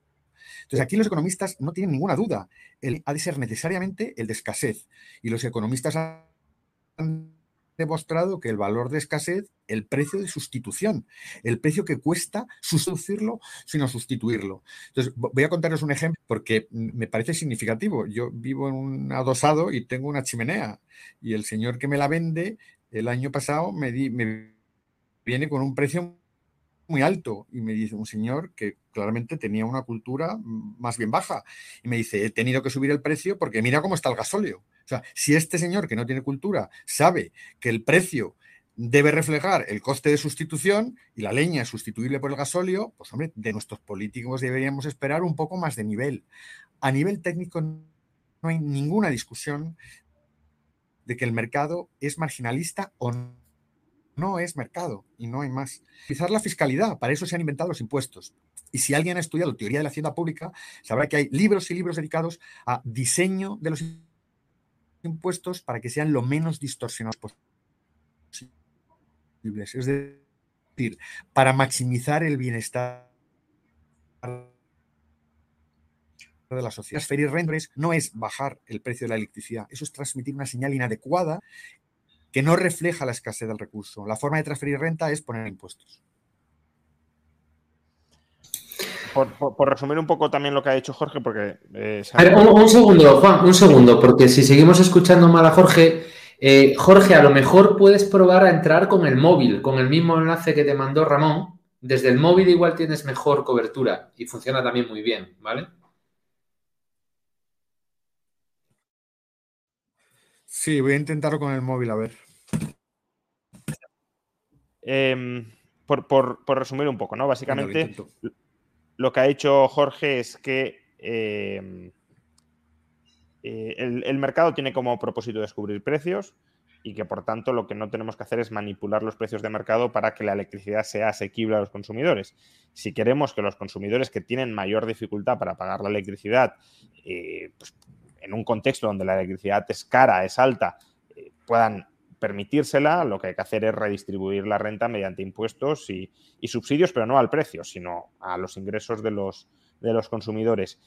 Entonces aquí los economistas no tienen ninguna duda, el, ha de ser necesariamente el de escasez y los economistas han demostrado que el valor de escasez, el precio de sustitución, el precio que cuesta sustituirlo, sino sustituirlo. Entonces, voy a contaros un ejemplo porque me parece significativo. Yo vivo en un adosado y tengo una chimenea y el señor que me la vende el año pasado me, me viene con un precio muy alto y me dice un señor que claramente tenía una cultura más bien baja y me dice, he tenido que subir el precio porque mira cómo está el gasóleo. Sea, si este señor que no tiene cultura sabe que el precio debe reflejar el coste de sustitución y la leña es sustituible por el gasóleo, pues hombre, de nuestros políticos deberíamos esperar un poco más de nivel. A nivel técnico no hay ninguna discusión de que el mercado es marginalista o no no es mercado y no hay más. Utilizar la fiscalidad, para eso se han inventado los impuestos. Y si alguien ha estudiado teoría de la hacienda pública, sabrá que hay libros y libros dedicados a diseño de los impuestos para que sean lo menos distorsionados posibles. Es decir, para maximizar el bienestar de la sociedad. Transferir rentas no es bajar el precio de la electricidad, eso es transmitir una señal inadecuada que no refleja la escasez del recurso. La forma de transferir renta es poner impuestos. Por, resumir un poco también lo que ha dicho Jorge, porque... Eh, un, segundo, Juan, un segundo, porque si seguimos escuchando mal a Jorge, eh, Jorge, a lo mejor puedes probar a entrar con el móvil, con el mismo enlace que te mandó Ramón. Desde el móvil igual tienes mejor cobertura y funciona también muy bien, ¿vale? Sí, voy a intentarlo con el móvil, a ver. Em, por, resumir un poco, ¿no? Básicamente, lo, que ha hecho Jorge es que em, eh, el, mercado tiene como propósito descubrir precios y que por tanto lo que no tenemos que hacer es manipular los precios de mercado para que la electricidad sea asequible a los consumidores. Si queremos que los consumidores que tienen mayor dificultad para pagar la electricidad, eh, pues, en un contexto donde la electricidad es cara, es alta, eh, puedan permitírsela, lo que hay que hacer es redistribuir la renta mediante impuestos y, subsidios, pero no al precio, sino a los ingresos de los, de los consumidores.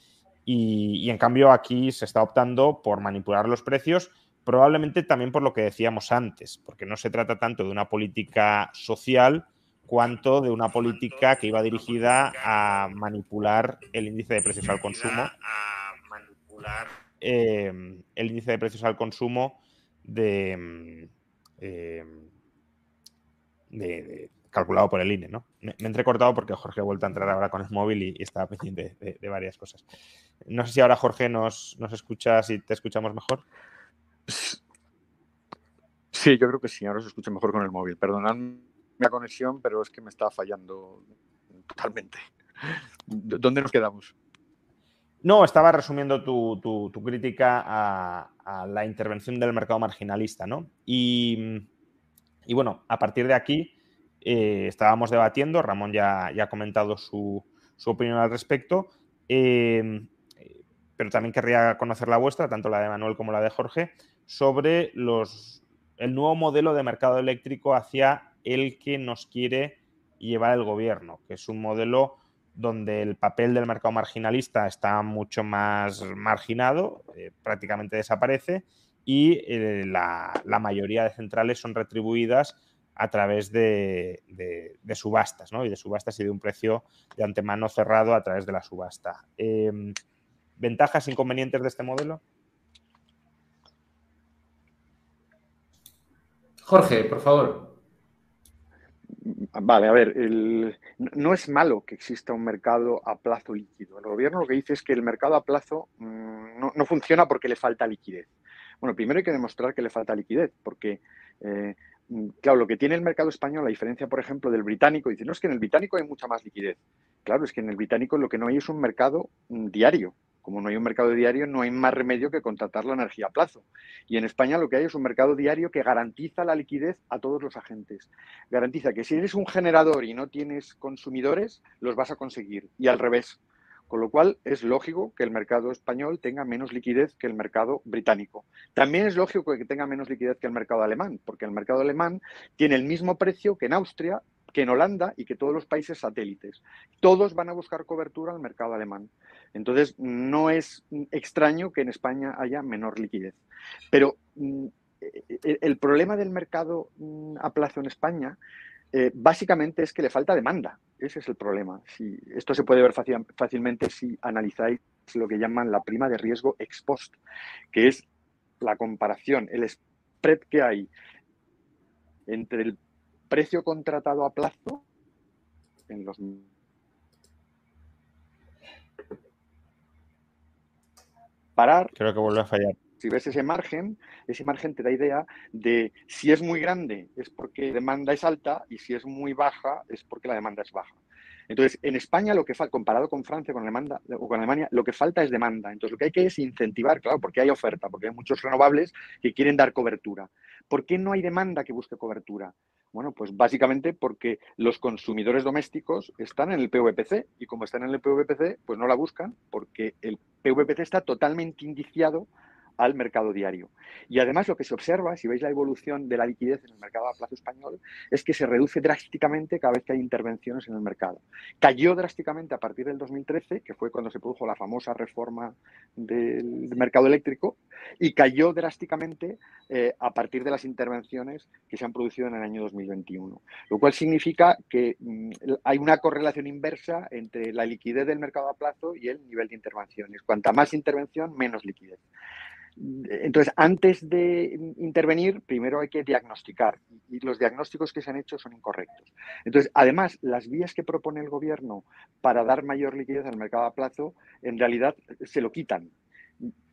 Y, en cambio aquí se está optando por manipular los precios, probablemente también por lo que decíamos antes, porque no se trata tanto de una política social cuanto de una política que iba dirigida a manipular el índice de precios al consumo. A manipular Em, el índice de precios al consumo em, em, de, calculado por el INE. ¿no? Me, he entrecortado porque Jorge ha vuelto a entrar ahora con el móvil y, estaba pendiente de, varias cosas. No sé si ahora Jorge nos, nos escuchas y te escuchamos mejor. Sí, yo creo que sí, ahora se escucha mejor con el móvil. Perdonad la conexión, pero es que me está fallando totalmente. ¿Dónde nos quedamos? No, estaba resumiendo tu, crítica a, la intervención del mercado marginalista, ¿no? Y, bueno, a partir de aquí eh, estábamos debatiendo, Ramón ya, ha comentado su, opinión al respecto, em, pero también querría conocer la vuestra, tanto la de Manuel como la de Jorge, sobre los, el nuevo modelo de mercado eléctrico hacia el que nos quiere llevar el gobierno, que es un modelo donde el papel del mercado marginalista está mucho más marginado, eh, prácticamente desaparece, y eh, la, mayoría de centrales son retribuidas a través de, subastas, ¿no? Y de subastas y de un precio de antemano cerrado a través de la subasta. Em, ¿Ventajas, inconvenientes de este modelo? Jorge, por favor. Vale, a ver, no es malo que exista un mercado a plazo líquido. El gobierno lo que dice es que el mercado a plazo mm, no, funciona porque le falta liquidez. Bueno, primero hay que demostrar que le falta liquidez, porque, eh, mm, claro, lo que tiene el mercado español, a diferencia, por ejemplo, del británico, dice, no, es que en el británico hay mucha más liquidez. Claro, es que en el británico lo que no hay es un mercado mm, diario. Como no hay un mercado diario, no hay más remedio que contratar la energía a plazo. Y en España lo que hay es un mercado diario que garantiza la liquidez a todos los agentes. Garantiza que si eres un generador y no tienes consumidores, los vas a conseguir. Y al revés. Con lo cual es lógico que el mercado español tenga menos liquidez que el mercado británico. También es lógico que tenga menos liquidez que el mercado alemán, porque el mercado alemán tiene el mismo precio que en Austria, que en Holanda y que todos los países satélites. Todos van a buscar cobertura al mercado alemán. Entonces, no es extraño que en España haya menor liquidez. Pero mm, e, e, el problema del mercado mm, a plazo en España eh, básicamente es que le falta demanda. Ese es el problema. Si, esto se puede ver fácilmente si analizáis lo que llaman la prima de riesgo ex post, que es la comparación, el spread que hay entre el precio contratado a plazo en los parar. Creo que vuelve a fallar. Si ves ese margen, ese margen te da idea de si es muy grande es porque la demanda es alta y si es muy baja es porque la demanda es baja. Entonces, en España, lo que falta, comparado con Francia con Alemania, o con Alemania, lo que falta es demanda. Entonces, lo que hay que es incentivar, claro, porque hay oferta, porque hay muchos renovables que quieren dar cobertura. ¿Por qué no hay demanda que busque cobertura? Bueno, pues básicamente porque los consumidores domésticos están en el PVPC y como están en el PVPC, pues no la buscan porque el PVPC está totalmente indiciado al mercado diario. Y además lo que se observa, si veis la evolución de la liquidez en el mercado a plazo español, es que se reduce drásticamente cada vez que hay intervenciones en el mercado. Cayó drásticamente a partir del 2013, que fue cuando se produjo la famosa reforma del mercado eléctrico, y cayó drásticamente eh, a partir de las intervenciones que se han producido en el año 2021. Lo cual significa que mm, hay una correlación inversa entre la liquidez del mercado a plazo y el nivel de intervenciones. Cuanta más intervención, menos liquidez. Entonces, antes de intervenir, primero hay que diagnosticar y los diagnósticos que se han hecho son incorrectos. Entonces, además, las vías que propone el gobierno para dar mayor liquidez al mercado a plazo, en realidad se lo quitan.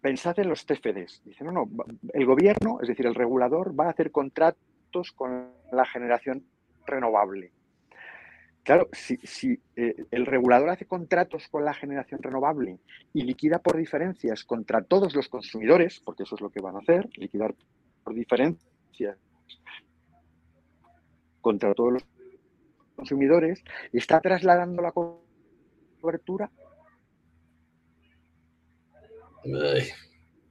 Pensad en los TFDs. Dicen, no, no, el gobierno, es decir, el regulador, va a hacer contratos con la generación renovable. Claro, si, eh, el regulador hace contratos con la generación renovable y liquida por diferencias contra todos los consumidores, porque eso es lo que van a hacer, liquidar por diferencias contra todos los consumidores, está trasladando la cobertura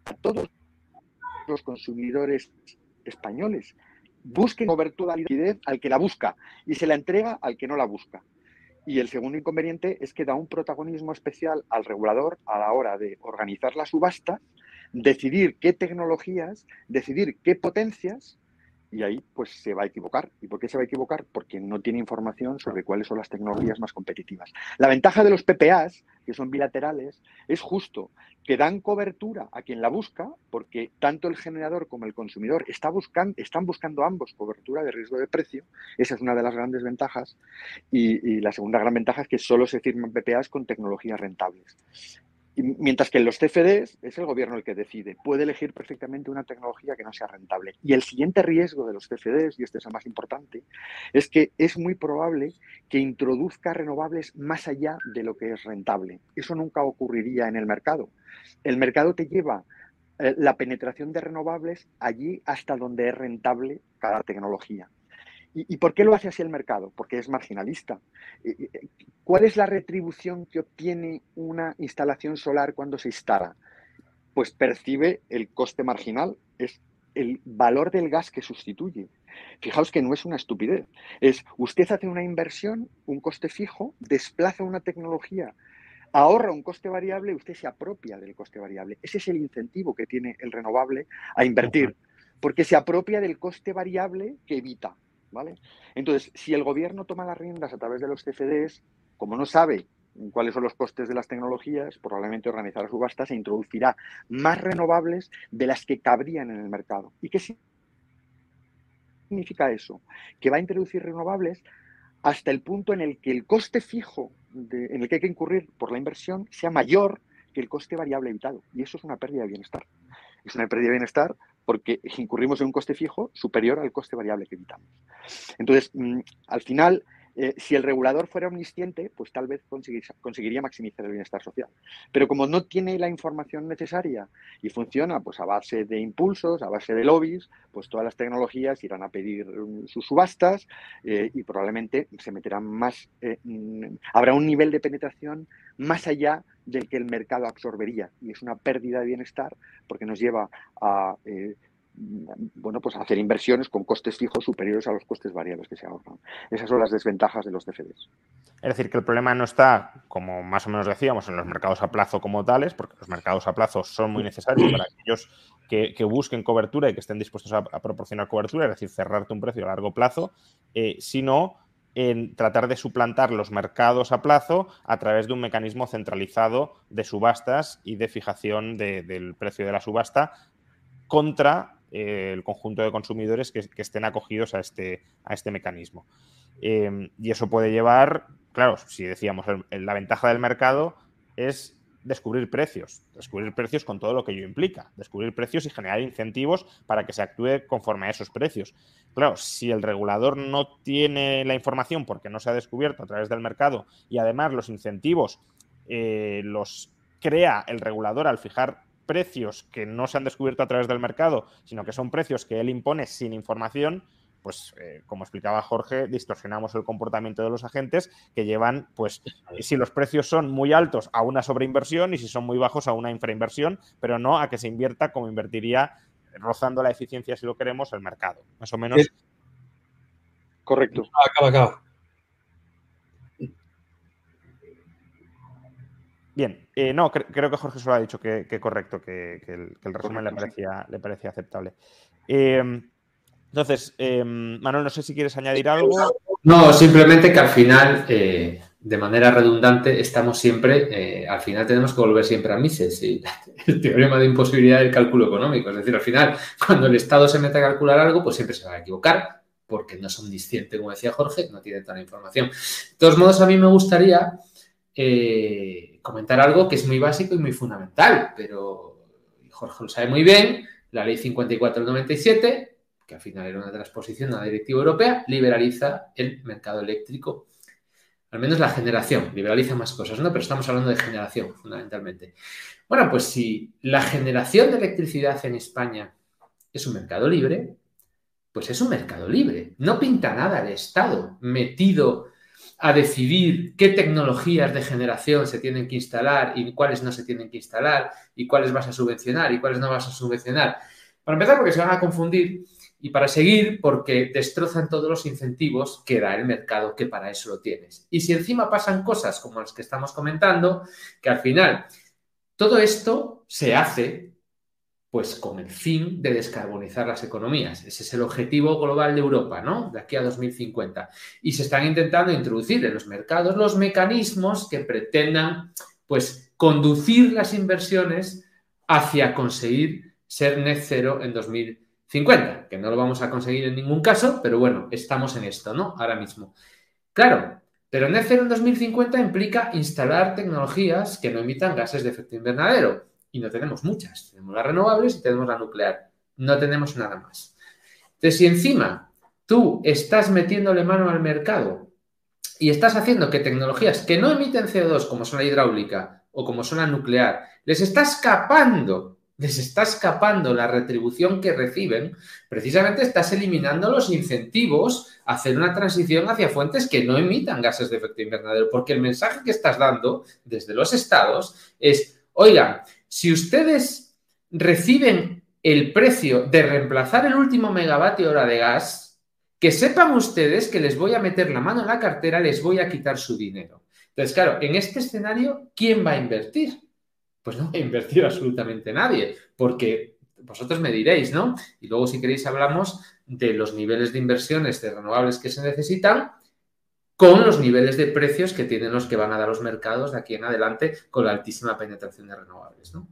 a todos los consumidores españoles busquen cobertura de liquidez al que la busca y se la entrega al que no la busca. Y el segundo inconveniente es que da un protagonismo especial al regulador a la hora de organizar la subasta, decidir qué tecnologías, decidir qué potencias y ahí pues se va a equivocar. ¿Y por qué se va a equivocar? Porque no tiene información sobre cuáles son las tecnologías más competitivas. La ventaja de los PPAs, que son bilaterales, es justo que dan cobertura a quien la busca, porque tanto el generador como el consumidor está buscando, están buscando ambos cobertura de riesgo de precio. Esa es una de las grandes ventajas. Y, y la segunda gran ventaja es que solo se firman PPAs con tecnologías rentables mientras que en los CFDs es el gobierno el que decide. Puede elegir perfectamente una tecnología que no sea rentable. Y el siguiente riesgo de los CFDs, y este es el más importante, es que es muy probable que introduzca renovables más allá de lo que es rentable. Eso nunca ocurriría en el mercado. El mercado te lleva eh, la penetración de renovables allí hasta donde es rentable cada tecnología. ¿Y, por qué lo hace así el mercado? Porque es marginalista. ¿Cuál es la retribución que obtiene una instalación solar cuando se instala? Pues percibe el coste marginal, es el valor del gas que sustituye. Fijaos que no es una estupidez. Es usted hace una inversión, un coste fijo, desplaza una tecnología, ahorra un coste variable y usted se apropia del coste variable. Ese es el incentivo que tiene el renovable a invertir, porque se apropia del coste variable que evita. ¿Vale? Entonces, si el gobierno toma las riendas a través de los CFDs, como no sabe cuáles son los costes de las tecnologías, probablemente organizará subastas e introducirá más renovables de las que cabrían en el mercado. ¿Y qué significa eso? Que va a introducir renovables hasta el punto en el que el coste fijo en el que hay que incurrir por la inversión sea mayor que el coste variable evitado. Y eso es una pérdida de bienestar. Es una pérdida de bienestar porque incurrimos en un coste fijo superior al coste variable que evitamos. Entonces, mm, al final, eh, si el regulador fuera omnisciente, pues tal vez conseguiría maximizar el bienestar social. Pero como no tiene la información necesaria y funciona pues, a base de impulsos, a base de lobbies, pues todas las tecnologías irán a pedir mm, sus subastas eh, y probablemente se meterán más, eh, mm, habrá un nivel de penetración más allá del que el mercado absorbería. Y es una pérdida de bienestar porque nos lleva a bueno, pues hacer inversiones con costes fijos superiores a los costes variables que se ahorran. Esas son las desventajas de los CFDs. Es decir, que el problema no está, como más o menos decíamos, en los mercados a plazo como tales, porque los mercados a plazo son muy necesarios para aquellos que, busquen cobertura y que estén dispuestos a, proporcionar cobertura, es decir, cerrarte un precio a largo plazo, eh, sino en tratar de suplantar los mercados a plazo a través de un mecanismo centralizado de subastas y de fijación del precio de la subasta contra eh, el conjunto de consumidores que, estén acogidos a este, a este mecanismo. Em, y eso puede llevar, claro, si decíamos, la ventaja del mercado es descubrir precios, descubrir precios con todo lo que ello implica, descubrir precios y generar incentivos para que se actúe conforme a esos precios. Claro, si el regulador no tiene la información porque no se ha descubierto a través del mercado y además los incentivos eh, los crea el regulador al fijar precios que no se han descubierto a través del mercado, sino que son precios que él impone sin información, pues eh, como explicaba Jorge, distorsionamos el comportamiento de los agentes que llevan, pues si los precios son muy altos a una sobreinversión y si son muy bajos a una infrainversión, pero no a que se invierta como invertiría rozando la eficiencia, si lo queremos, el mercado. Más o menos. Correcto. Acaba, acaba. Bien, eh, no, creo que Jorge solo ha dicho que, correcto, que, el, resumen le, parecía, le parecía aceptable. Em, entonces, em, Manuel, no sé si quieres añadir algo. No, simplemente que al final, eh, de manera redundante, estamos siempre, eh, al final tenemos que volver siempre a Mises, y el teorema de imposibilidad del cálculo económico. Es decir, al final, cuando el Estado se mete a calcular algo, pues siempre se va a equivocar, porque no es omnisciente, como decía Jorge, no tiene la información. De todos modos, a mí me gustaría comentar algo que es muy básico y muy fundamental, pero Jorge lo sabe muy bien, la ley 5497, que al final era una transposición de la directiva europea, liberaliza el mercado eléctrico, al menos la generación, liberaliza más cosas, ¿no? Pero estamos hablando de generación, fundamentalmente. Bueno, pues si la generación de electricidad en España es un mercado libre, pues es un mercado libre. No pinta nada el Estado metido a decidir qué tecnologías de generación se tienen que instalar y cuáles no se tienen que instalar y cuáles vas a subvencionar y cuáles no vas a subvencionar. Para empezar, porque se van a confundir y para seguir, porque destrozan todos los incentivos que da el mercado, que para eso lo tienes. Y si encima pasan cosas como las que estamos comentando, que al final todo esto se hace pues con el fin de descarbonizar las economías. Ese es el objetivo global de Europa, ¿no? De aquí a 2050. Y se están intentando introducir en los mercados los mecanismos que pretendan, pues, conducir las inversiones hacia conseguir ser net cero en 2050, que no lo vamos a conseguir en ningún caso, pero bueno, estamos en esto, ¿no? Ahora mismo. Claro, pero net cero en 2050 implica instalar tecnologías que no emitan gases de efecto invernadero y no tenemos muchas. Tenemos las renovables y tenemos la nuclear. No tenemos nada más. Entonces, si encima tú estás metiéndole mano al mercado y estás haciendo que tecnologías que no emiten CO2, como son la hidráulica o como son la nuclear, les está escapando, les está escapando la retribución que reciben, precisamente estás eliminando los incentivos a hacer una transición hacia fuentes que no emitan gases de efecto invernadero, porque el mensaje que estás dando desde los estados es, oigan, si ustedes reciben el precio de reemplazar el último megavatio hora de gas, que sepan ustedes que les voy a meter la mano en la cartera, les voy a quitar su dinero. Entonces, claro, en este escenario, ¿quién va a invertir? Pues no va a invertir absolutamente nadie, porque vosotros me diréis, ¿no? Y luego, si queréis, hablamos de los niveles de inversiones de renovables que se necesitan con los niveles de precios que tienen los que van a dar los mercados de aquí en adelante con la altísima penetración de renovables. ¿no?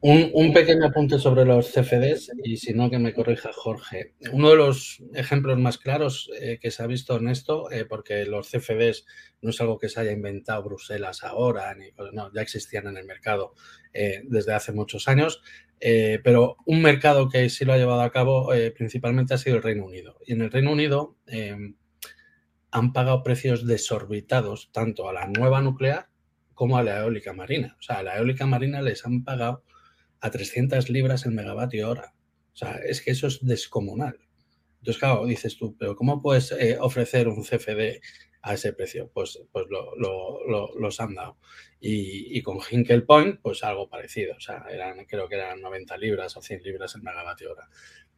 Un, pequeño apunte sobre los CFDs y si no que me corrija Jorge. Uno de los ejemplos más claros eh, que se ha visto en esto, eh, porque los CFDs no es algo que se haya inventado Bruselas ahora, ni, no, ya existían en el mercado eh, desde hace muchos años, pero un mercado que sí lo ha llevado a cabo principalmente ha sido el Reino Unido. Y en el Reino Unido han pagado precios desorbitados tanto a la nueva nuclear como a la eólica marina. O sea, a la eólica marina les han pagado a 300 libras el megavatio hora. O sea, es que eso es descomunal. Entonces, claro, dices tú, pero ¿cómo puedes eh, ofrecer un CFD a ese precio? Pues, pues lo, los han dado. Y, con Hinkel Point, pues algo parecido. O sea, eran, creo que eran 90 libras o 100 libras el megavatio hora.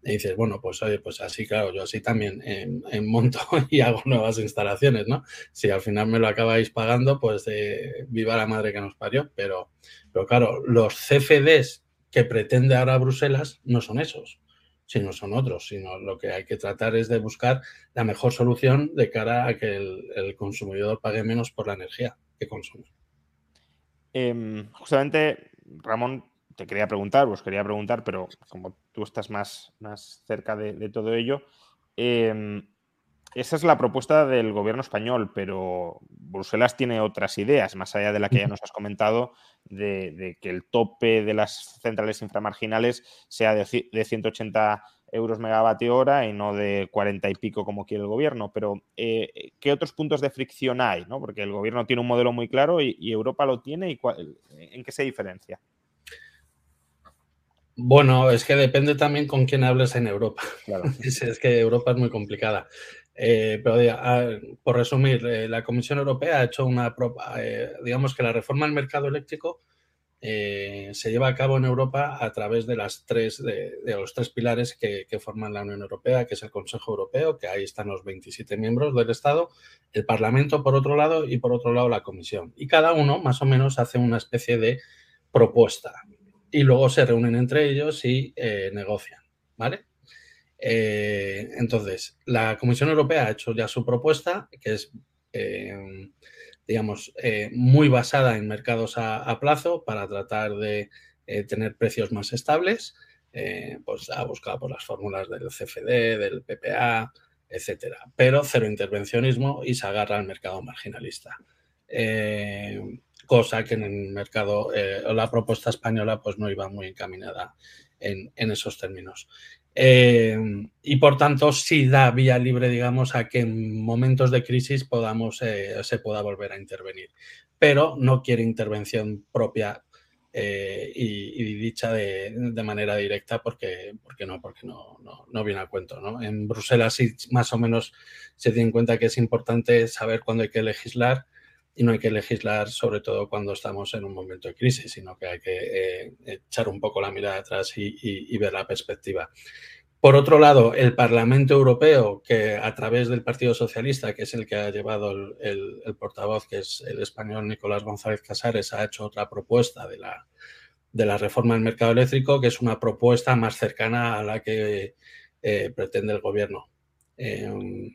Y dices, bueno, pues oye, pues así, claro, yo así también en, monto y hago nuevas instalaciones, ¿no? Si al final me lo acabáis pagando, pues eh, viva la madre que nos parió. Pero, pero claro, los CFDs que pretende ahora Bruselas no son esos, sino son otros, sino lo que hay que tratar es de buscar la mejor solución de cara a que el, consumidor pague menos por la energía que consume. Em, justamente, Ramón, te quería preguntar, os quería preguntar, pero tú estás más, más cerca de, todo ello, em, esa es la propuesta del gobierno español, pero Bruselas tiene otras ideas, más allá de la que ya nos has comentado, de, que el tope de las centrales inframarginales sea de, 180 euros megavatio hora y no de 40 y pico como quiere el gobierno. Pero, eh, ¿qué otros puntos de fricción hay? ¿no? Porque el gobierno tiene un modelo muy claro y, Europa lo tiene. Y ¿En qué se diferencia? Bueno, es que depende también con quién hables en Europa. Claro. es, que Europa es muy complicada. Eh, pero por resumir, eh, la Comisión Europea ha hecho una, eh, digamos que la reforma del mercado eléctrico se lleva a cabo en Europa a través de las tres, de, los tres pilares que, forman la Unión Europea, que es el Consejo Europeo, que ahí están los 27 miembros del Estado, el Parlamento por otro lado y por otro lado la Comisión. Y cada uno más o menos hace una especie de propuesta y luego se reúnen entre ellos y negocian, ¿vale? Eh, entonces, la Comisión Europea ha hecho ya su propuesta, que es, eh, digamos, eh, muy basada en mercados a, plazo para tratar de tener precios más estables. pues ha buscado por las fórmulas del CFD, del PPA, etcétera. Pero cero intervencionismo y se agarra al mercado marginalista. Cosa que en el mercado, o la propuesta española, pues no iba muy encaminada en, esos términos. Eh, y por tanto, sí da vía libre, digamos, a que en momentos de crisis podamos, eh, se pueda volver a intervenir. Pero no quiere intervención propia eh, y, dicha de, manera directa porque, porque no, porque no, no, viene a cuento. ¿no? En Bruselas sí más o menos se tiene en cuenta que es importante saber cuándo hay que legislar y no hay que legislar sobre todo cuando estamos en un momento de crisis, sino que hay que eh, echar un poco la mirada atrás y, ver la perspectiva. Por otro lado, el Parlamento Europeo, que a través del Partido Socialista, que es el que ha llevado el, portavoz, que es el español Nicolás González Casares, ha hecho otra propuesta de la, de la reforma del mercado eléctrico, que es una propuesta más cercana a la que eh, pretende el gobierno. Em,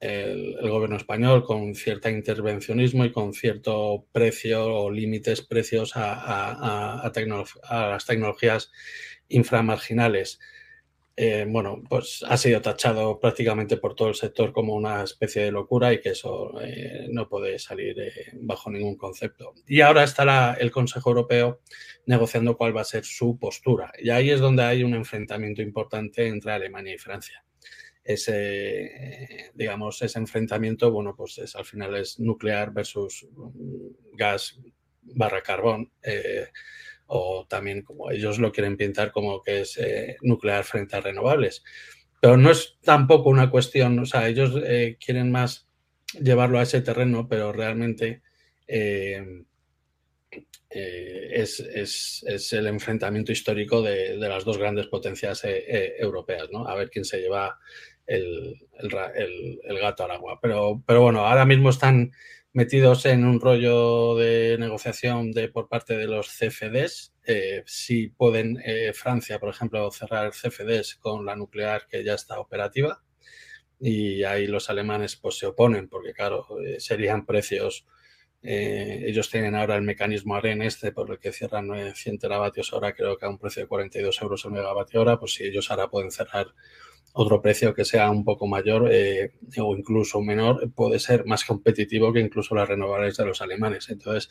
el, gobierno español con cierto intervencionismo y con cierto precio o límites precios a, las tecnologías inframarginales. Eh, bueno, pues ha sido tachado prácticamente por todo el sector como una especie de locura y que eso eh, no puede salir eh, bajo ningún concepto. Y ahora está el Consejo Europeo negociando cuál va a ser su postura. Y ahí es donde hay un enfrentamiento importante entre Alemania y Francia ese, digamos, ese enfrentamiento, bueno, pues es, al final es nuclear versus mm, gas barra carbón, eh, o también como ellos lo quieren pintar como que es eh, nuclear frente a renovables. Pero no es tampoco una cuestión, o sea, ellos eh, quieren más llevarlo a ese terreno, pero realmente es, es, el enfrentamiento histórico de, de las dos grandes potencias europeas, ¿no? A ver quién se lleva el, gato al agua. Pero, bueno, ahora mismo están metidos en un rollo de negociación de, por parte de los CFDs. Eh, si pueden eh, Francia, por ejemplo, cerrar CFDs con la nuclear que ya está operativa. Y ahí los alemanes pues se oponen porque, claro, eh, serían precios ellos tienen ahora el mecanismo AREN este por el que cierran 100 teravatios hora, creo que a un precio de 42 euros el megavatio hora, pues si ellos ahora pueden cerrar otro precio que sea un poco mayor eh, o incluso menor, puede ser más competitivo que incluso las renovables de los alemanes. Entonces,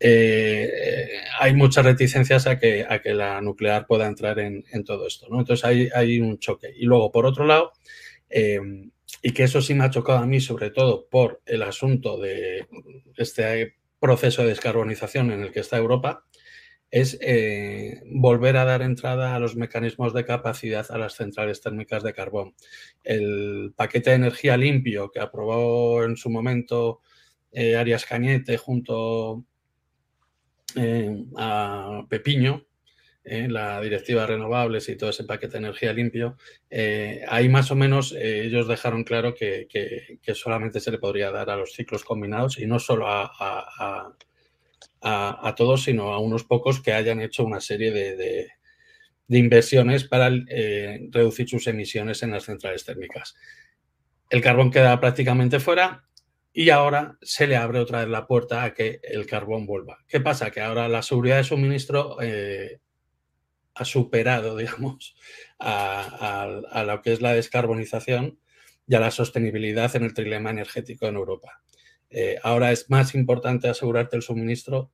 eh, hay muchas reticencias a que, a que la nuclear pueda entrar en, todo esto. ¿no? Entonces, hay, hay, un choque. Y luego, por otro lado, eh, y que eso sí me ha chocado a mí, sobre todo por el asunto de este proceso de descarbonización en el que está Europa, es eh, volver a dar entrada a los mecanismos de capacidad a las centrales térmicas de carbón. El paquete de energía limpio que aprobó en su momento eh, Arias Cañete junto eh, a Pepiño, la directiva de renovables y todo ese paquete de energía limpio, ahí más o menos ellos dejaron claro que, solamente se le podría dar a los ciclos combinados y no solo a a, todos, sino a unos pocos que hayan hecho una serie de, inversiones para eh, reducir sus emisiones en las centrales térmicas. El carbón queda prácticamente fuera y ahora se le abre otra vez la puerta a que el carbón vuelva. ¿Qué pasa? Que ahora la seguridad de suministro eh, ha superado, digamos, a, lo que es la descarbonización y a la sostenibilidad en el trilema energético en Europa. Eh, ahora es más importante asegurarte el suministro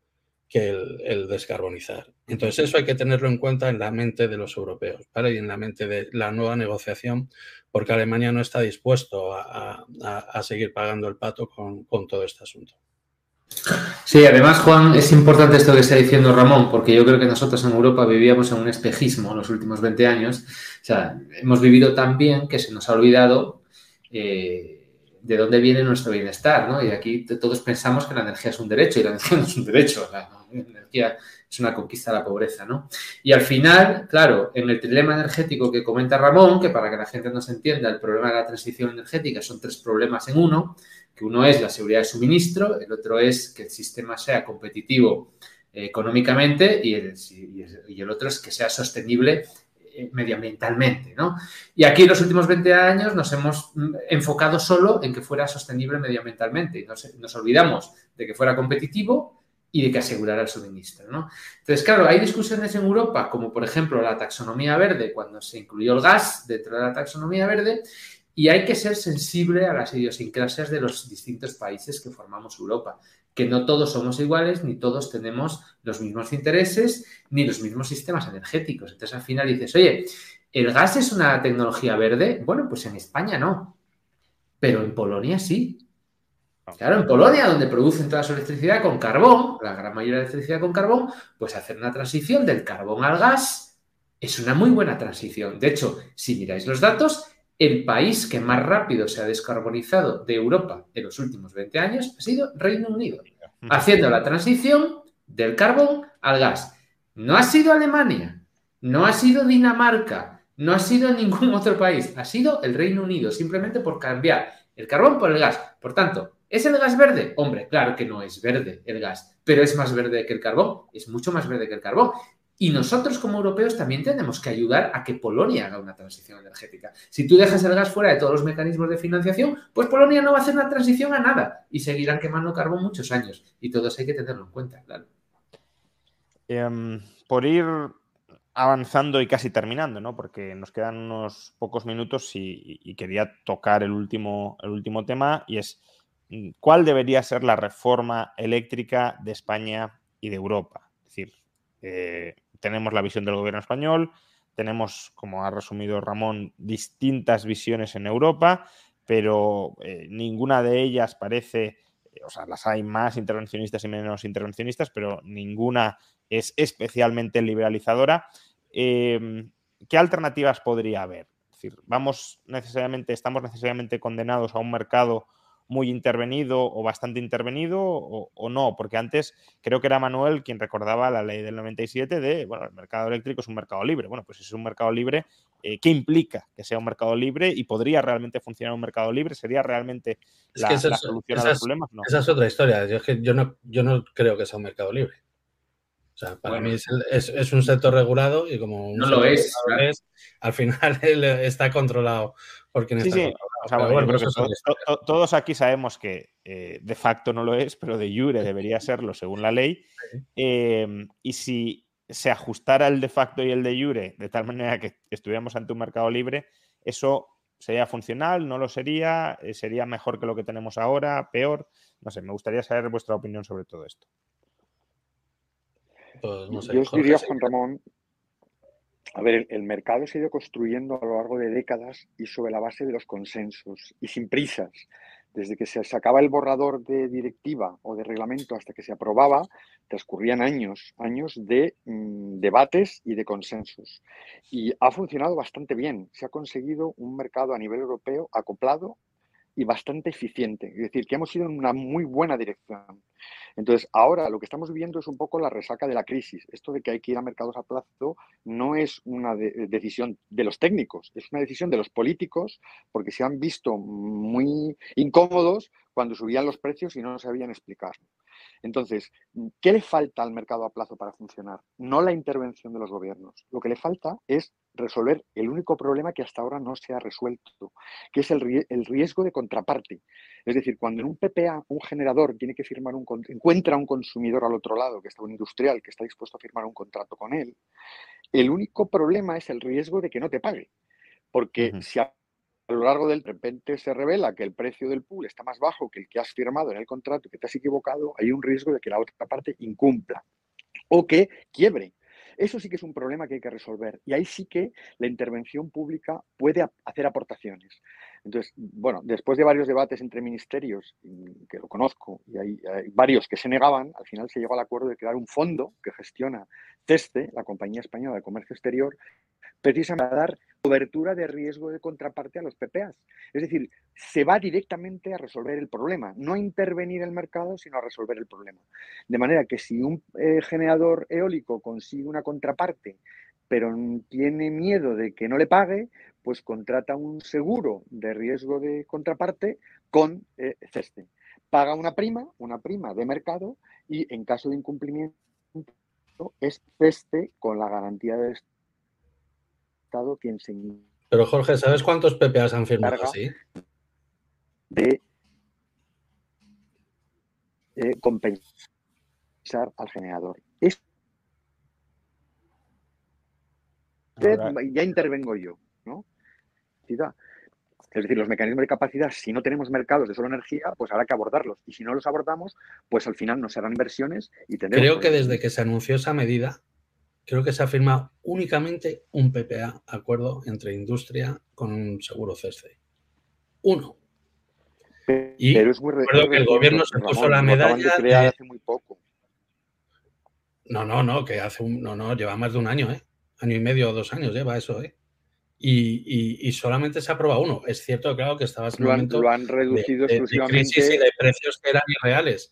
que el, descarbonizar. Entonces eso hay que tenerlo en cuenta en la mente de los europeos ¿vale? y en la mente de la nueva negociación, porque Alemania no está dispuesto a, seguir pagando el pato con, todo este asunto. Sí, además, Juan, es importante esto que está diciendo Ramón, porque yo creo que nosotros en Europa vivíamos en un espejismo en los últimos 20 años. O sea, hemos vivido tan bien que se nos ha olvidado eh, de dónde viene nuestro bienestar, ¿no? Y aquí todos pensamos que la energía es un derecho y la energía no es un derecho, la energía es una conquista de la pobreza, ¿no? Y al final, claro, en el trilema energético que comenta Ramón, que para que la gente nos entienda, el problema de la transición energética son tres problemas en uno, que uno es la seguridad de suministro, el otro es que el sistema sea competitivo eh, económicamente y el, y el otro es que sea sostenible medioambientalmente, ¿no? Y aquí en los últimos 20 años nos hemos mm, enfocado solo en que fuera sostenible medioambientalmente y nos, olvidamos de que fuera competitivo y de que asegurara el suministro, ¿no? Entonces, claro, hay discusiones en Europa, como por ejemplo la taxonomía verde, cuando se incluyó el gas dentro de la taxonomía verde, y hay que ser sensible a las idiosincrasias de los distintos países que formamos Europa que no todos somos iguales, ni todos tenemos los mismos intereses, ni los mismos sistemas energéticos. Entonces al final dices, oye, ¿el gas es una tecnología verde? Bueno, pues en España no, pero en Polonia sí. Claro, en Polonia, donde producen toda su electricidad con carbón, la gran mayoría de electricidad con carbón, pues hacer una transición del carbón al gas es una muy buena transición. De hecho, si miráis los datos, el país que más rápido se ha descarbonizado de Europa en los últimos 20 años ha sido Reino Unido, haciendo la transición del carbón al gas. No ha sido Alemania, no ha sido Dinamarca, no ha sido ningún otro país, ha sido el Reino Unido, simplemente por cambiar el carbón por el gas. Por tanto, ¿es el gas verde? Hombre, claro que no es verde el gas, pero es más verde que el carbón, es mucho más verde que el carbón. Y nosotros como europeos también tenemos que ayudar a que Polonia haga una transición energética. Si tú dejas el gas fuera de todos los mecanismos de financiación, pues Polonia no va a hacer una transición a nada y seguirán quemando carbón muchos años. Y todo eso hay que tenerlo en cuenta, claro. Em, por ir avanzando y casi terminando, ¿no? Porque nos quedan unos pocos minutos y, quería tocar el último, el último tema y es mm, cuál debería ser la reforma eléctrica de España y de Europa. Es decir, eh, tenemos la visión del gobierno español, tenemos, como ha resumido Ramón, distintas visiones en Europa, pero eh, ninguna de ellas parece, o sea, las hay más intervencionistas y menos intervencionistas, pero ninguna es especialmente liberalizadora. Em, ¿Qué alternativas podría haber? Es decir, vamos necesariamente, estamos necesariamente condenados a un mercado muy intervenido o bastante intervenido o, no, porque antes creo que era Manuel quien recordaba la ley del 97 de, bueno, el mercado eléctrico es un mercado libre. Bueno, pues si es un mercado libre, eh, ¿qué implica que sea un mercado libre y podría realmente funcionar un mercado libre? ¿Sería realmente la, solución a los problemas? No. Esa es otra historia. Yo, yo, no, yo no creo que sea un mercado libre. O sea, para mí es, un sector regulado y como no lo es, al final está controlado porque sí, todos aquí sabemos que eh, de facto no lo es, pero de jure debería serlo según la ley. Em, y si se ajustara el de facto y el de jure de tal manera que estuviéramos ante un mercado libre, eso sería funcional, no lo sería, eh, sería mejor que lo que tenemos ahora, peor. No sé, me gustaría saber vuestra opinión sobre todo esto. Pues Yo os diría, Juan Ramón, a ver, el, mercado se ha ido construyendo a lo largo de décadas y sobre la base de los consensos y sin prisas. Desde que se sacaba el borrador de directiva o de reglamento hasta que se aprobaba, transcurrían años, años de mm, debates y de consensos. Y ha funcionado bastante bien. Se ha conseguido un mercado a nivel europeo acoplado y bastante eficiente. Es decir, que hemos ido en una muy buena dirección. Entonces, ahora lo que estamos viviendo es un poco la resaca de la crisis. Esto de que hay que ir a mercados a plazo no es una decisión de los técnicos, es una decisión de los políticos porque se han visto muy incómodos cuando subían los precios y no sabían explicarlo. Entonces, ¿qué le falta al mercado a plazo para funcionar? No la intervención de los gobiernos. Lo que le falta es resolver el único problema que hasta ahora no se ha resuelto, que es el, riesgo de contraparte. Es decir, cuando en un PPA un generador tiene que firmar un encuentra un consumidor al otro lado, que está un industrial que está dispuesto a firmar un contrato con él, el único problema es el riesgo de que no te pague. Porque si a lo largo del de repente se revela que el precio del pool está más bajo que el que has firmado en el contrato, que te has equivocado, hay un riesgo de que la otra parte incumpla o que quiebre. Eso sí que es un problema que hay que resolver y ahí sí que la intervención pública puede hacer aportaciones. Entonces, bueno, después de varios debates entre ministerios, que lo conozco, y hay, varios que se negaban, al final se llegó al acuerdo de crear un fondo que gestiona CESTE, la Compañía Española de Comercio Exterior, precisamente a dar cobertura de riesgo de contraparte a los PPAs. Es decir, se va directamente a resolver el problema, no a intervenir el mercado, sino a resolver el problema. De manera que si un eh, generador eólico consigue una contraparte, pero tiene miedo de que no le pague, pues contrata un seguro de riesgo de contraparte con eh, CESTE. Paga una prima, una prima de mercado, y en caso de incumplimiento es CESTE con la garantía de quien se... Pero Jorge, ¿sabes cuántos PPAs han firmado así? De compensar al generador. Ya intervengo yo, ¿no? Es decir, los mecanismos de capacidad, si no tenemos mercados de solo energía, pues habrá que abordarlos. Y si no los abordamos, pues al final no serán inversiones y tendremos... Creo que desde que se anunció esa medida, creo que se ha firmado únicamente un PPA, acuerdo entre industria con un seguro CESCE. Uno. Y Pero es muy recuerdo que el gobierno se puso la medalla. De hace muy poco. No, no, no, que hace un. No, no, lleva más de un año, ¿eh? Año y medio o dos años lleva eso, ¿eh? Y, y, solamente se ha aprobado uno. Es cierto, claro, que estabas en momento lo han reducido exclusivamente. De crisis y de precios que eran irreales.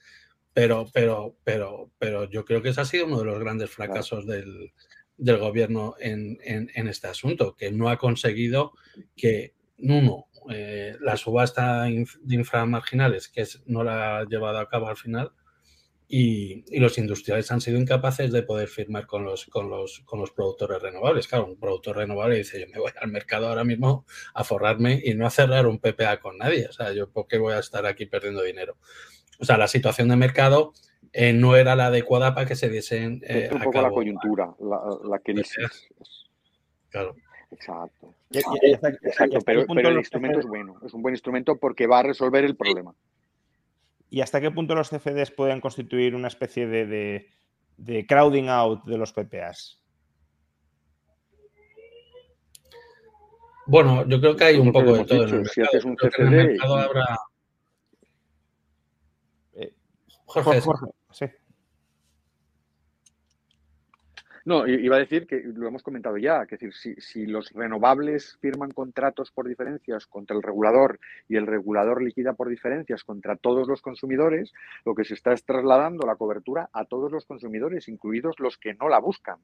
Pero, pero, pero, pero yo creo que ese ha sido uno de los grandes fracasos del, gobierno en, este asunto, que no ha conseguido que, uno, eh, la subasta de inframarginales, que no la ha llevado a cabo al final, y, los industriales han sido incapaces de poder firmar con los, con, los, con los productores renovables. Claro, un productor renovable dice, yo me voy al mercado ahora mismo a forrarme y no a cerrar un PPA con nadie. O sea, yo por qué voy a estar aquí perdiendo dinero o sea, la situación de mercado eh, no era la adecuada para que se diesen. Eh, un poco la coyuntura, la, crisis. Claro. Exacto. Exacto. Pero, el instrumento es bueno, es un buen instrumento porque va a resolver el problema. ¿Y hasta qué punto los CFDs pueden constituir una especie de, crowding out de los PPAs? Bueno, yo creo que hay un poco de todo. en el si haces un CFD, Jorge, sí. No, iba a decir que lo hemos comentado ya, que decir, si, si, los renovables firman contratos por diferencias contra el regulador y el regulador liquida por diferencias contra todos los consumidores, lo que se está es trasladando la cobertura a todos los consumidores, incluidos los que no la buscan.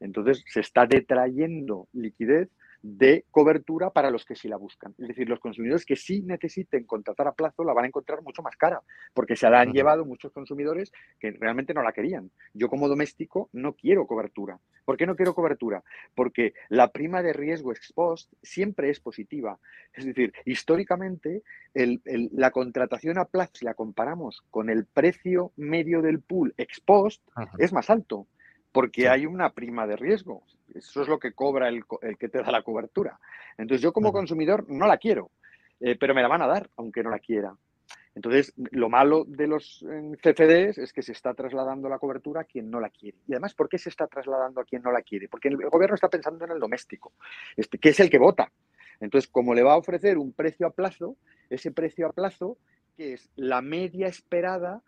Entonces se está detrayendo liquidez de cobertura para los que sí la buscan. Es decir, los consumidores que sí necesiten contratar a plazo la van a encontrar mucho más cara, porque se la han llevado muchos consumidores que realmente no la querían. Yo como doméstico no quiero cobertura. ¿Por qué no quiero cobertura? Porque la prima de riesgo ex post siempre es positiva. Es decir, históricamente la contratación a plazo, si la comparamos con el precio medio del pool ex post, es más alto porque hay una prima de riesgo. Eso es lo que cobra el, que te da la cobertura. Entonces yo como consumidor no la quiero, eh, pero me la van a dar, aunque no la quiera. Entonces, lo malo de los CFDs es que se está trasladando la cobertura a quien no la quiere. Y además, ¿por qué se está trasladando a quien no la quiere? Porque el gobierno está pensando en el doméstico, este, que es el que vota. Entonces, como le va a ofrecer un precio a plazo, ese precio a plazo que es la media esperada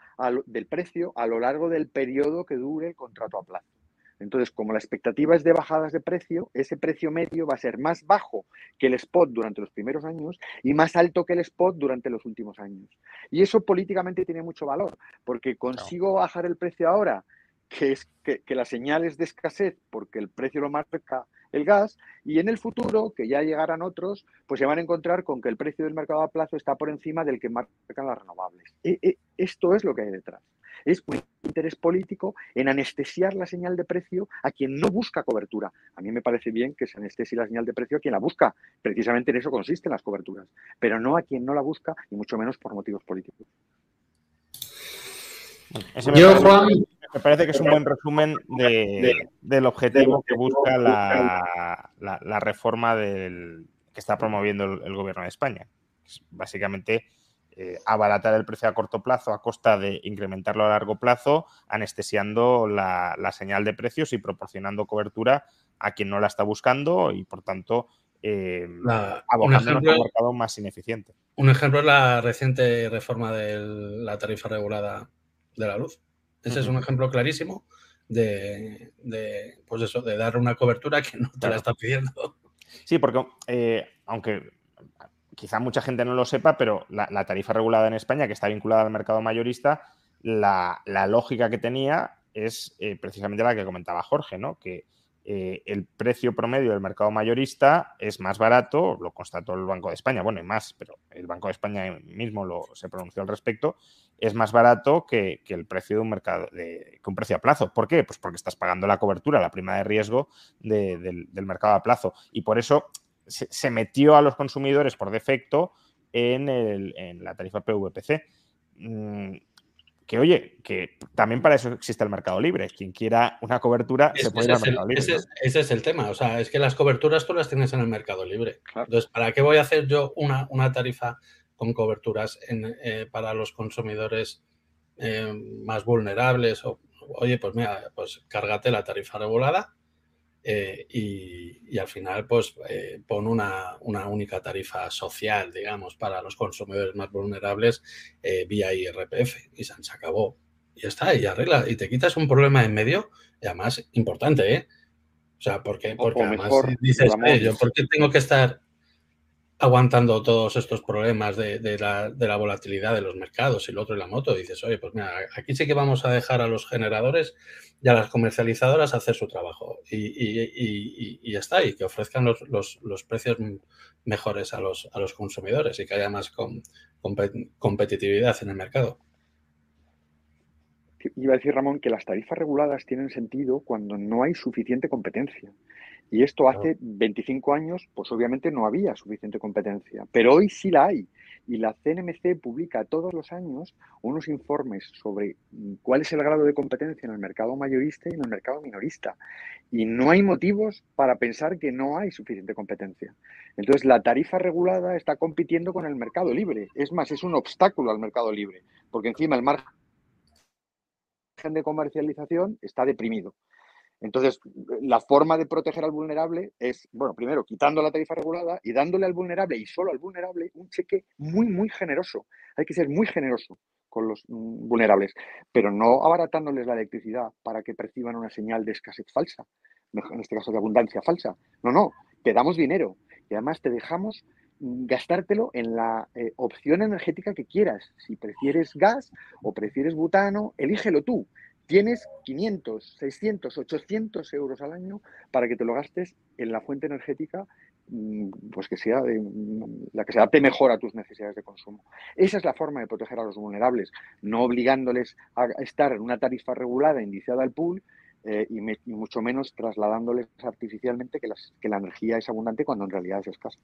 del precio a lo largo del periodo que dure el contrato a plazo. Entonces, como la expectativa es de bajadas de precio, ese precio medio va a ser más bajo que el spot durante los primeros años y más alto que el spot durante los últimos años. Y eso políticamente tiene mucho valor, porque consigo bajar el precio ahora, que es que, que la señal es de escasez porque el precio lo marca el gas y en el futuro, que ya llegarán otros, pues se van a encontrar con que el precio del mercado a plazo está por encima del que marcan las renovables. E, e, esto es lo que hay detrás es interés político en anestesiar la señal de precio a quien no busca cobertura. A mí me parece bien que se anestesie la señal de precio a quien la busca. Precisamente en eso consisten las coberturas, pero no a quien no la busca y mucho menos por motivos políticos. Yo, Juan, me parece que es un buen resumen del objetivo que busca la, reforma del, que está promoviendo el, gobierno de España. básicamente eh, abaratar el precio a corto plazo a costa de incrementarlo a largo plazo, anestesiando la, señal de precios y proporcionando cobertura a quien no la está buscando y, por tanto, eh, un mercado más ineficiente. Un ejemplo es la reciente reforma de la tarifa regulada de la luz. Ese es un ejemplo clarísimo de, pues eso, de dar una cobertura que no te la está pidiendo. Sí, porque eh, aunque quizá mucha gente no lo sepa, pero la, tarifa regulada en España, que está vinculada al mercado mayorista, la, lógica que tenía es eh, precisamente la que comentaba Jorge, ¿no? Que eh, el precio promedio del mercado mayorista es más barato, lo constató el Banco de España, bueno, y más, pero el Banco de España mismo lo, se pronunció al respecto, es más barato que, el precio de un mercado, de, que un precio a plazo. ¿Por qué? Pues porque estás pagando la cobertura, la prima de riesgo del, del mercado a plazo. Y por eso se, metió a los consumidores por defecto en, la tarifa PVPC. Mm, que oye, que también para eso existe el mercado libre. Quien quiera una cobertura se puede ir al mercado libre. Ese, es, el tema. O sea, es que las coberturas tú las tienes en el mercado libre. Entonces, ¿para qué voy a hacer yo una, tarifa con coberturas eh, para los consumidores eh, más vulnerables? O, oye, pues mira, pues cárgate la tarifa regulada eh, y, al final, pues eh, pon una, única tarifa social, digamos, para los consumidores más vulnerables eh, vía IRPF y se, acabó. Y ya está, y arregla. Y te quitas un problema en medio, y además importante, ¿eh? O sea, porque, porque además dices, yo, ¿por qué tengo que estar aguantando todos estos problemas de, la, volatilidad de los mercados y el otro y la moto, dices, oye, pues mira, aquí sí que vamos a dejar a los generadores y a las comercializadoras hacer su trabajo y, ya está, y que ofrezcan los, precios mejores a los, a los consumidores y que haya más competitividad en el mercado. Iba a decir, Ramón, que las tarifas reguladas tienen sentido cuando no hay suficiente competencia. Y esto hace 25 años, pues obviamente no había suficiente competencia, pero hoy sí la hay. Y la CNMC publica todos los años unos informes sobre cuál es el grado de competencia en el mercado mayorista y en el mercado minorista. Y no hay motivos para pensar que no hay suficiente competencia. Entonces, la tarifa regulada está compitiendo con el mercado libre. Es más, es un obstáculo al mercado libre, porque encima el margen de comercialización está deprimido. Entonces, la forma de proteger al vulnerable es, bueno, primero quitando la tarifa regulada y dándole al vulnerable y solo al vulnerable un cheque muy, muy generoso. Hay que ser muy generoso con los mm, vulnerables, pero no abaratándoles la electricidad para que perciban una señal de escasez falsa, en este caso de abundancia falsa. No, no, te damos dinero y además te dejamos mm, gastártelo en la eh, opción energética que quieras. Si prefieres gas o prefieres butano, elígelo tú tienes 500, 600, 800 euros al año para que te lo gastes en la fuente energética mm, pues que sea la que se adapte mejor a tus necesidades de consumo. Esa es la forma de proteger a los vulnerables, no obligándoles a estar en una tarifa regulada indiciada al pool eh, y, mucho menos trasladándoles artificialmente que, que la energía es abundante cuando en realidad es escasa.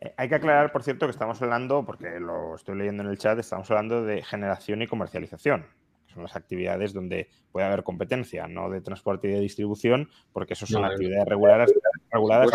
Eh, hay que aclarar, por cierto, que estamos hablando, porque lo estoy leyendo en el chat, estamos hablando de generación y comercialización. Son las actividades donde puede haber competencia, no de transporte y de distribución, porque eso son actividades reguladas, reguladas.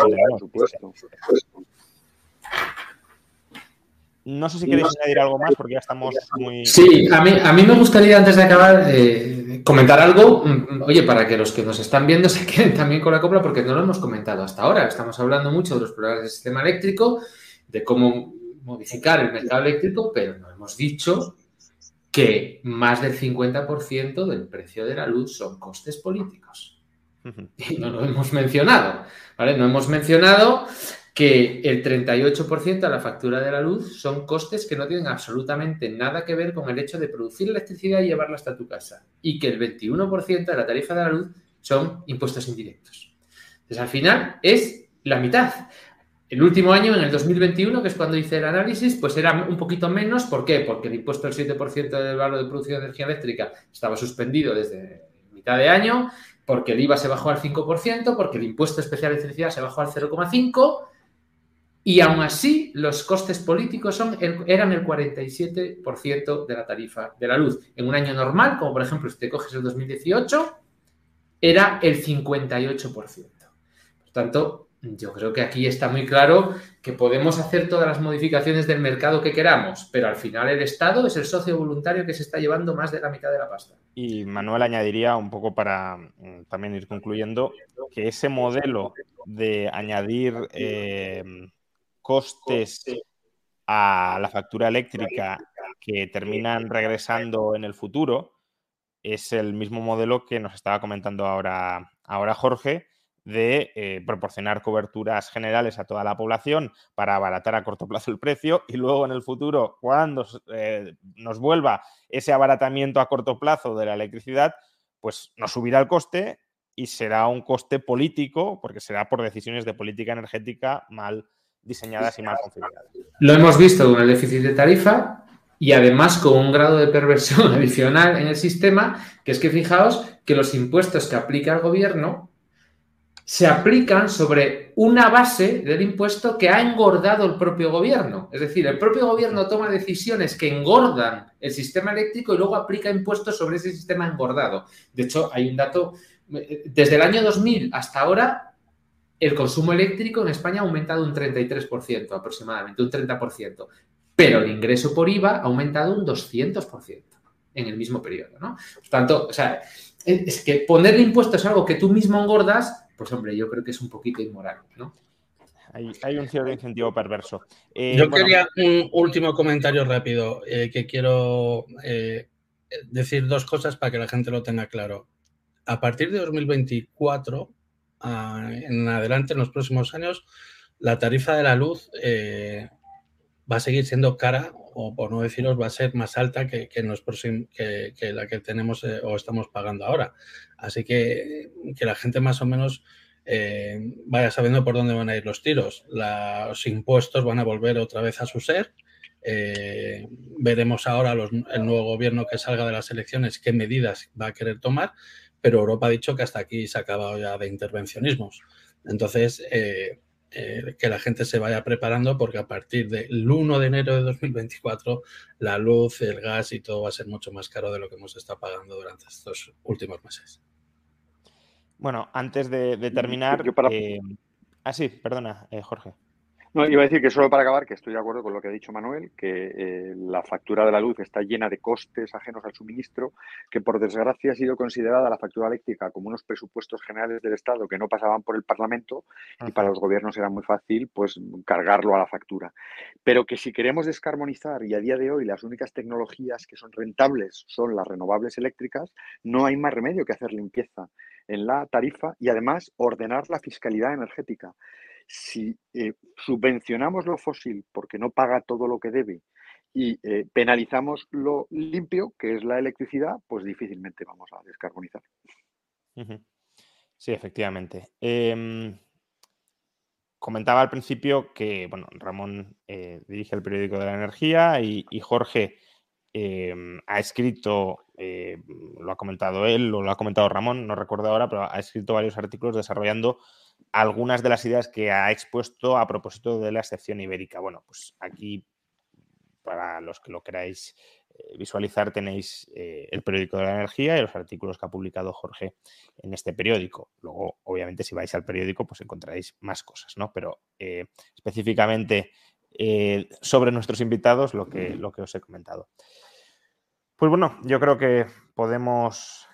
No sé si queréis añadir algo más porque ya estamos muy... Sí, a mí, a mí me gustaría antes de acabar eh, comentar algo, mm, oye, para que los que nos están viendo se queden también con la copla porque no lo hemos comentado hasta ahora. Estamos hablando mucho de los problemas del sistema eléctrico, de cómo modificar el mercado eléctrico, pero no hemos dicho que más del 50% del precio de la luz son costes políticos. Y no lo hemos mencionado, ¿vale? No hemos mencionado que el 38% de la factura de la luz son costes que no tienen absolutamente nada que ver con el hecho de producir electricidad y llevarla hasta tu casa. Y que el 21% de la tarifa de la luz son impuestos indirectos. Entonces, al final es la mitad. El último año, en el 2021, que es cuando hice el análisis, pues era un poquito menos. ¿Por qué? Porque el impuesto del 7% del valor de producción de energía eléctrica estaba suspendido desde mitad de año, porque el IVA se bajó al 5%, porque el impuesto especial de electricidad se bajó al 0,5%, y aún así, los costes políticos son eran el 47% de la tarifa de la luz. En un año normal, como por ejemplo si te coges el 2018, era el 58%. Por tanto, yo creo que aquí está muy claro que podemos hacer todas las modificaciones del mercado que queramos, pero al final el Estado es el socio voluntario que se está llevando más de la mitad de la pasta. Y Manuel añadiría un poco para mm, también ir concluyendo que ese modelo de añadir eh, costes a la factura eléctrica que terminan regresando en el futuro es el mismo modelo que nos estaba comentando ahora, ahora Jorge, de eh, proporcionar coberturas generales a toda la población para abaratar a corto plazo el precio y luego en el futuro, cuando eh, nos vuelva ese abaratamiento a corto plazo de la electricidad, pues nos subirá el coste y será un coste político, porque será por decisiones de política energética mal diseñadas y mal configuradas. Lo hemos visto con el déficit de tarifa y además con un grado de perversión adicional en el sistema, que es que fijaos que los impuestos que aplica el gobierno se aplican sobre una base del impuesto que ha engordado el propio gobierno. Es decir, el propio gobierno toma decisiones que engordan el sistema eléctrico y luego aplica impuestos sobre ese sistema engordado. De hecho, hay un dato, desde el año 2000 hasta ahora, el consumo eléctrico en España ha aumentado un 33% aproximadamente, un 30%, pero el ingreso por IVA ha aumentado un 200% en el mismo periodo, ¿no? Por tanto, o sea, es que ponerle impuestos es algo que tú mismo engordas, pues hombre, yo creo que es un poquito inmoral, ¿no? Hay, un cierto incentivo perverso. Eh, yo quería un último comentario rápido eh, que quiero eh, decir dos cosas para que la gente lo tenga claro. A partir de 2024 en adelante, en los próximos años, la tarifa de la luz eh, va a seguir siendo cara, o por no deciros, va a ser más alta que, que, que, la que tenemos eh, o estamos pagando ahora. Así que que la gente más o menos eh, vaya sabiendo por dónde van a ir los tiros. los impuestos van a volver otra vez a su ser. veremos ahora el nuevo gobierno que salga de las elecciones qué medidas va a querer tomar pero Europa ha dicho que hasta aquí se ha acabado ya de intervencionismos. Entonces, eh, eh, que la gente se vaya preparando porque a partir del 1 de enero de 2024 la luz, el gas y todo va a ser mucho más caro de lo que hemos estado pagando durante estos últimos meses. Bueno, antes de, terminar... Eh, ah, sí, perdona, Jorge. No, iba a decir que solo para acabar, que estoy de acuerdo con lo que ha dicho Manuel, que eh, la factura de la luz está llena de costes ajenos al suministro, que por desgracia ha sido considerada la factura eléctrica como unos presupuestos generales del Estado que no pasaban por el Parlamento y para los gobiernos era muy fácil pues cargarlo a la factura. Pero que si queremos descarbonizar y a día de hoy las únicas tecnologías que son rentables son las renovables eléctricas, no hay más remedio que hacer limpieza en la tarifa y además ordenar la fiscalidad energética si eh, subvencionamos lo fósil porque no paga todo lo que debe y eh, penalizamos lo limpio, que es la electricidad, pues difícilmente vamos a descarbonizar. Sí, efectivamente. Em, comentaba al principio que, bueno, Ramón eh, dirige el periódico de la energía y, Jorge em, ha escrito, eh, lo ha comentado él o lo ha comentado Ramón, no recuerdo ahora, pero ha escrito varios artículos desarrollando algunas de las ideas que ha expuesto a propósito de la excepción ibérica. Bueno, pues aquí, para los que lo queráis eh, visualizar tenéis eh, el periódico de la energía y los artículos que ha publicado Jorge en este periódico. Luego, obviamente, si vais al periódico, pues encontraréis más cosas, ¿no? Pero eh, específicamente sobre nuestros invitados, lo que os he comentado. Pues bueno, yo creo que podemos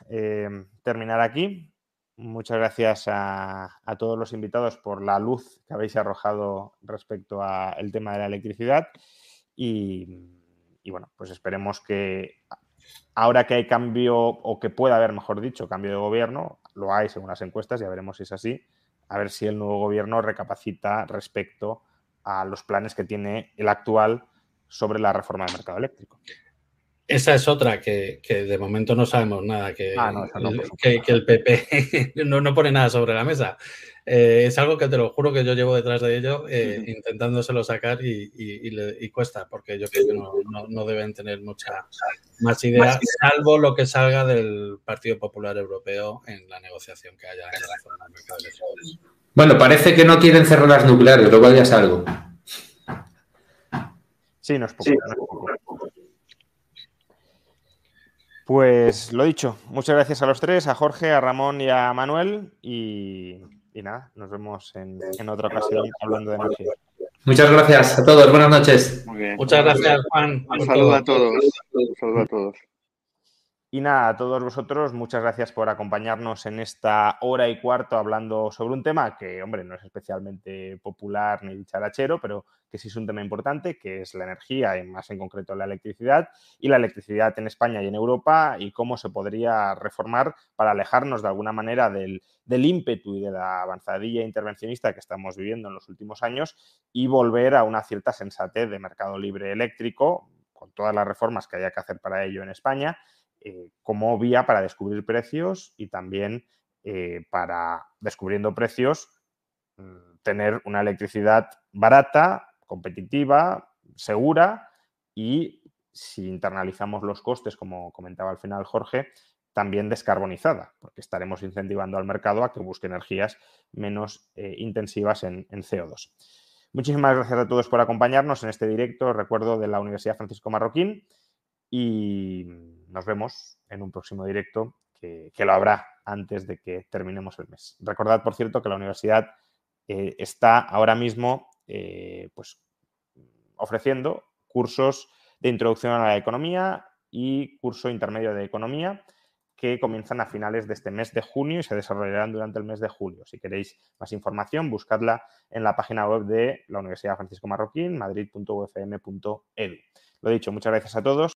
terminar aquí. Muchas gracias a, a, todos los invitados por la luz que habéis arrojado respecto al tema de la electricidad y y bueno, pues esperemos que ahora que hay cambio, o que pueda haber, mejor dicho, cambio de gobierno, lo hay según las encuestas, ya veremos si es así, a ver si el nuevo gobierno recapacita respecto a los planes que tiene el actual sobre la reforma del mercado eléctrico. Esa es otra que, de momento no sabemos nada, que, ah, que, el PP no, no, pone nada sobre la mesa. Eh, es algo que te lo juro que yo llevo detrás de ello, eh, intentándoselo sacar y, cuesta, porque yo creo que no, deben tener mucha más idea, salvo lo que salga del Partido Popular Europeo en la negociación que haya en la zona del mercado Bueno, parece que no quieren cerrar las nucleares, luego ya es algo. Sí, no es poco. Pues lo dicho, muchas gracias a los tres, a Jorge, a Ramón y a Manuel. Y y nada, nos vemos en, otra ocasión hablando de energía. Muchas gracias a todos, buenas noches. Muchas gracias, Juan. Un saludo a todos. Un saludo a todos. Y nada, a todos vosotros, muchas gracias por acompañarnos en esta hora y cuarto hablando sobre un tema que, hombre, no es especialmente popular ni dicharachero, pero que sí es un tema importante, que es la energía y más en concreto la electricidad y la electricidad en España y en Europa y cómo se podría reformar para alejarnos de alguna manera del, del ímpetu y de la avanzadilla intervencionista que estamos viviendo en los últimos años y volver a una cierta sensatez de mercado libre eléctrico, con todas las reformas que haya que hacer para ello en España eh, como vía para descubrir precios y también eh, para, descubriendo precios, mm, tener una electricidad barata, competitiva, segura y si internalizamos los costes, como comentaba al final Jorge, también descarbonizada, porque estaremos incentivando al mercado a que busque energías menos eh, intensivas en, en, CO2. Muchísimas gracias a todos por acompañarnos en este directo, recuerdo, de la Universidad Francisco Marroquín y nos vemos en un próximo directo que, lo habrá antes de que terminemos el mes. Recordad, por cierto, que la universidad eh, está ahora mismo eh, pues, ofreciendo cursos de introducción a la economía y curso intermedio de economía que comienzan a finales de este mes de junio y se desarrollarán durante el mes de julio. Si queréis más información, buscadla en la página web de la Universidad Francisco Marroquín, madrid.ufm.edu. Lo dicho, muchas gracias a todos